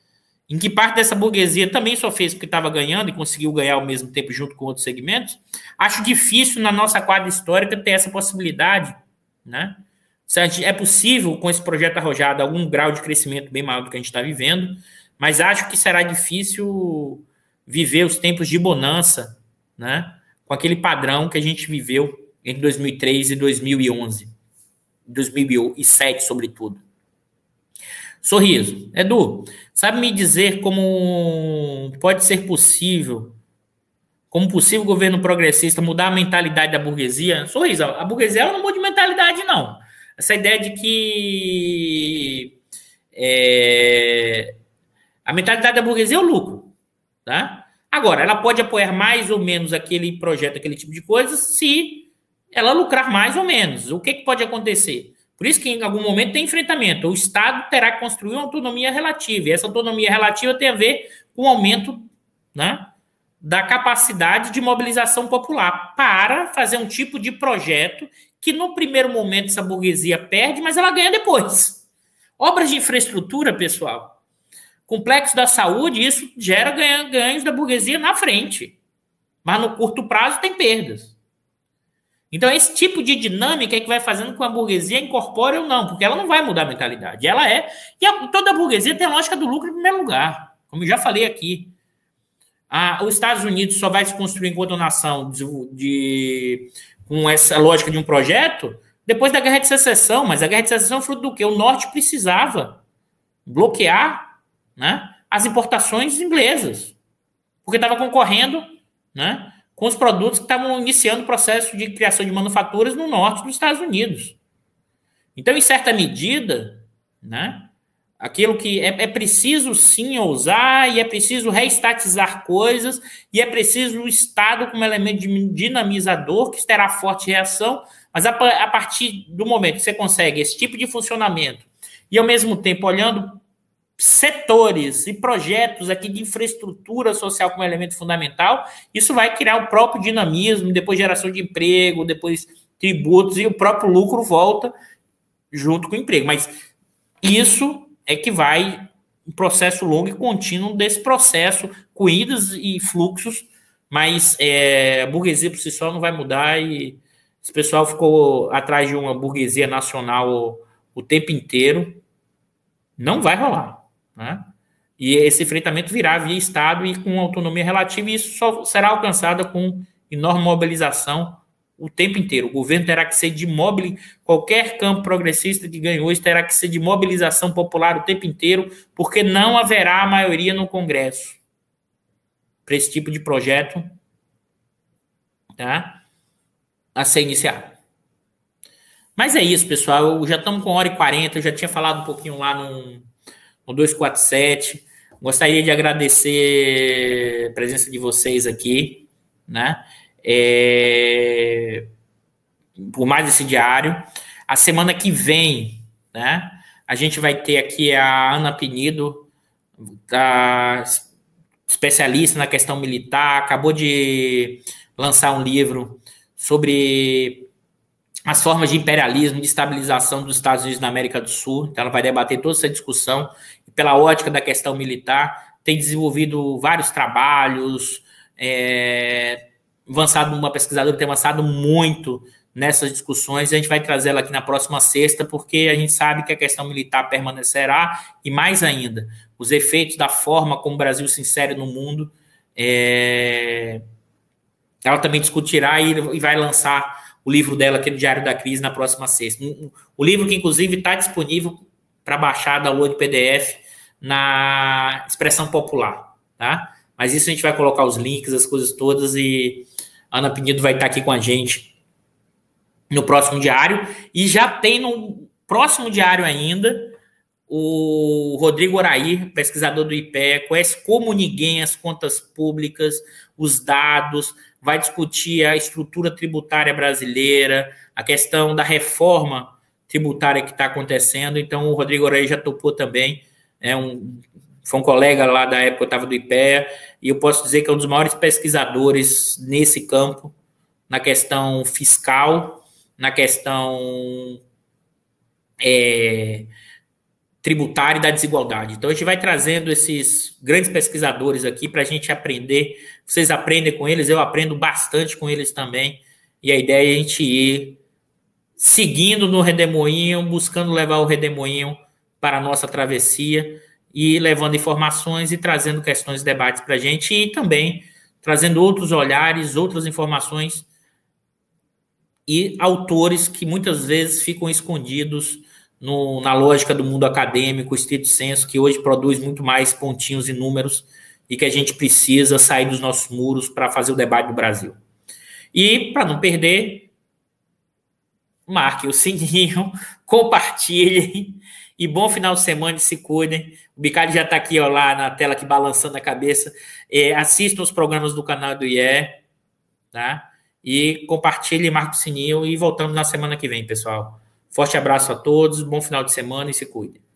em que parte dessa burguesia também só fez porque estava ganhando e conseguiu ganhar ao mesmo tempo junto com outros segmentos, acho difícil na nossa quadra histórica ter essa possibilidade, né? É possível, com esse projeto arrojado, algum grau de crescimento bem maior do que a gente está vivendo, mas acho que será difícil viver os tempos de bonança, né? Com aquele padrão que a gente viveu entre 2003 e 2011, 2007, sobretudo. Sorriso. Edu, sabe me dizer como pode ser possível, como possível governo progressista mudar a mentalidade da burguesia? Sorriso, a burguesia ela não muda de mentalidade, não. Essa ideia de que é, a mentalidade da burguesia é o lucro, tá? Agora, ela pode apoiar mais ou menos aquele projeto, aquele tipo de coisa, se ela lucrar mais ou menos. O que, que pode acontecer? Por isso que em algum momento tem enfrentamento. O Estado terá que construir uma autonomia relativa. E essa autonomia relativa tem a ver com o aumento né, da capacidade de mobilização popular para fazer um tipo de projeto que no primeiro momento essa burguesia perde, mas ela ganha depois. Obras de infraestrutura, pessoal, Complexo da saúde, isso gera ganhos da burguesia na frente. Mas no curto prazo tem perdas. Então, esse tipo de dinâmica é que vai fazendo com a burguesia incorpore ou não, porque ela não vai mudar a mentalidade. Ela é. E a, toda a burguesia tem a lógica do lucro em primeiro lugar, como eu já falei aqui. Ah, os Estados Unidos só vai se construir enquanto nação de, de, com essa lógica de um projeto depois da guerra de secessão. Mas a guerra de secessão é fruto do quê? O norte precisava bloquear né, as importações inglesas, porque estava concorrendo né, com os produtos que estavam iniciando o processo de criação de manufaturas no norte dos Estados Unidos. Então, em certa medida, né, aquilo que é, é preciso sim ousar e é preciso reestatizar coisas e é preciso o Estado como elemento dinamizador que terá forte reação, mas a, a partir do momento que você consegue esse tipo de funcionamento e ao mesmo tempo olhando setores e projetos aqui de infraestrutura social como elemento fundamental, isso vai criar o próprio dinamismo, depois geração de emprego, depois tributos e o próprio lucro volta junto com o emprego. Mas isso é que vai um processo longo e contínuo desse processo, com idas e fluxos, mas é, a burguesia por si só não vai mudar e esse pessoal ficou atrás de uma burguesia nacional o, o tempo inteiro. Não vai rolar. Né? E esse enfrentamento virá via Estado e com autonomia relativa, e isso só será alcançado com enorme mobilização o tempo inteiro. O governo terá que ser de mobilização, qualquer campo progressista que ganhou hoje terá que ser de mobilização popular o tempo inteiro, porque não haverá maioria no Congresso. para esse tipo de projeto tá? a ser iniciado. Mas é isso, pessoal. Já estamos com hora e 40. Eu já tinha falado um pouquinho lá no, no 247. Gostaria de agradecer a presença de vocês aqui, né? É, por mais esse diário. A semana que vem, né? A gente vai ter aqui a Ana Penido, da, especialista na questão militar, acabou de lançar um livro sobre as formas de imperialismo, de estabilização dos Estados Unidos na América do Sul. Então, ela vai debater toda essa discussão. Pela ótica da questão militar, tem desenvolvido vários trabalhos, é, avançado, uma pesquisadora tem avançado muito nessas discussões. A gente vai trazer ela aqui na próxima sexta, porque a gente sabe que a questão militar permanecerá, e mais ainda, os efeitos da forma como o Brasil se insere no mundo. É, ela também discutirá e, vai lançar o livro dela aqui no Diário da Crise na próxima sexta. O livro que, inclusive, está disponível para baixar, download PDF na expressão popular, tá? Mas isso a gente vai colocar os links, as coisas todas e Ana Penido vai estar aqui com a gente no próximo diário. E já tem no próximo diário ainda o Rodrigo Oraí, pesquisador do IPE, conhece como ninguém as contas públicas, os dados, vai discutir a estrutura tributária brasileira, a questão da reforma tributária que está acontecendo. Então, o Rodrigo Oraí já topou também, é um, foi um colega lá da época, eu estava do IPEA, e eu posso dizer que é um dos maiores pesquisadores nesse campo, na questão fiscal, na questão é, tributária e da desigualdade. Então, a gente vai trazendo esses grandes pesquisadores aqui para a gente aprender. Vocês aprendem com eles, eu aprendo bastante com eles também. E a ideia é a gente ir seguindo no redemoinho, buscando levar o redemoinho para a nossa travessia e levando informações e trazendo questões, debates para a gente e também trazendo outros olhares, outras informações e autores que muitas vezes ficam escondidos no, na lógica do mundo acadêmico, estrito senso, que hoje produz muito mais pontinhos e números e que a gente precisa sair dos nossos muros para fazer o debate do Brasil. E, para não perder, marque o sininho, compartilhem e bom final de semana e se cuidem. O Bicalho já está aqui ó, lá na tela, aqui balançando a cabeça. É, assistam os programas do canal do IE, tá? E compartilhe, marque o sininho e voltamos na semana que vem, pessoal. Forte abraço a todos, bom final de semana e se cuide.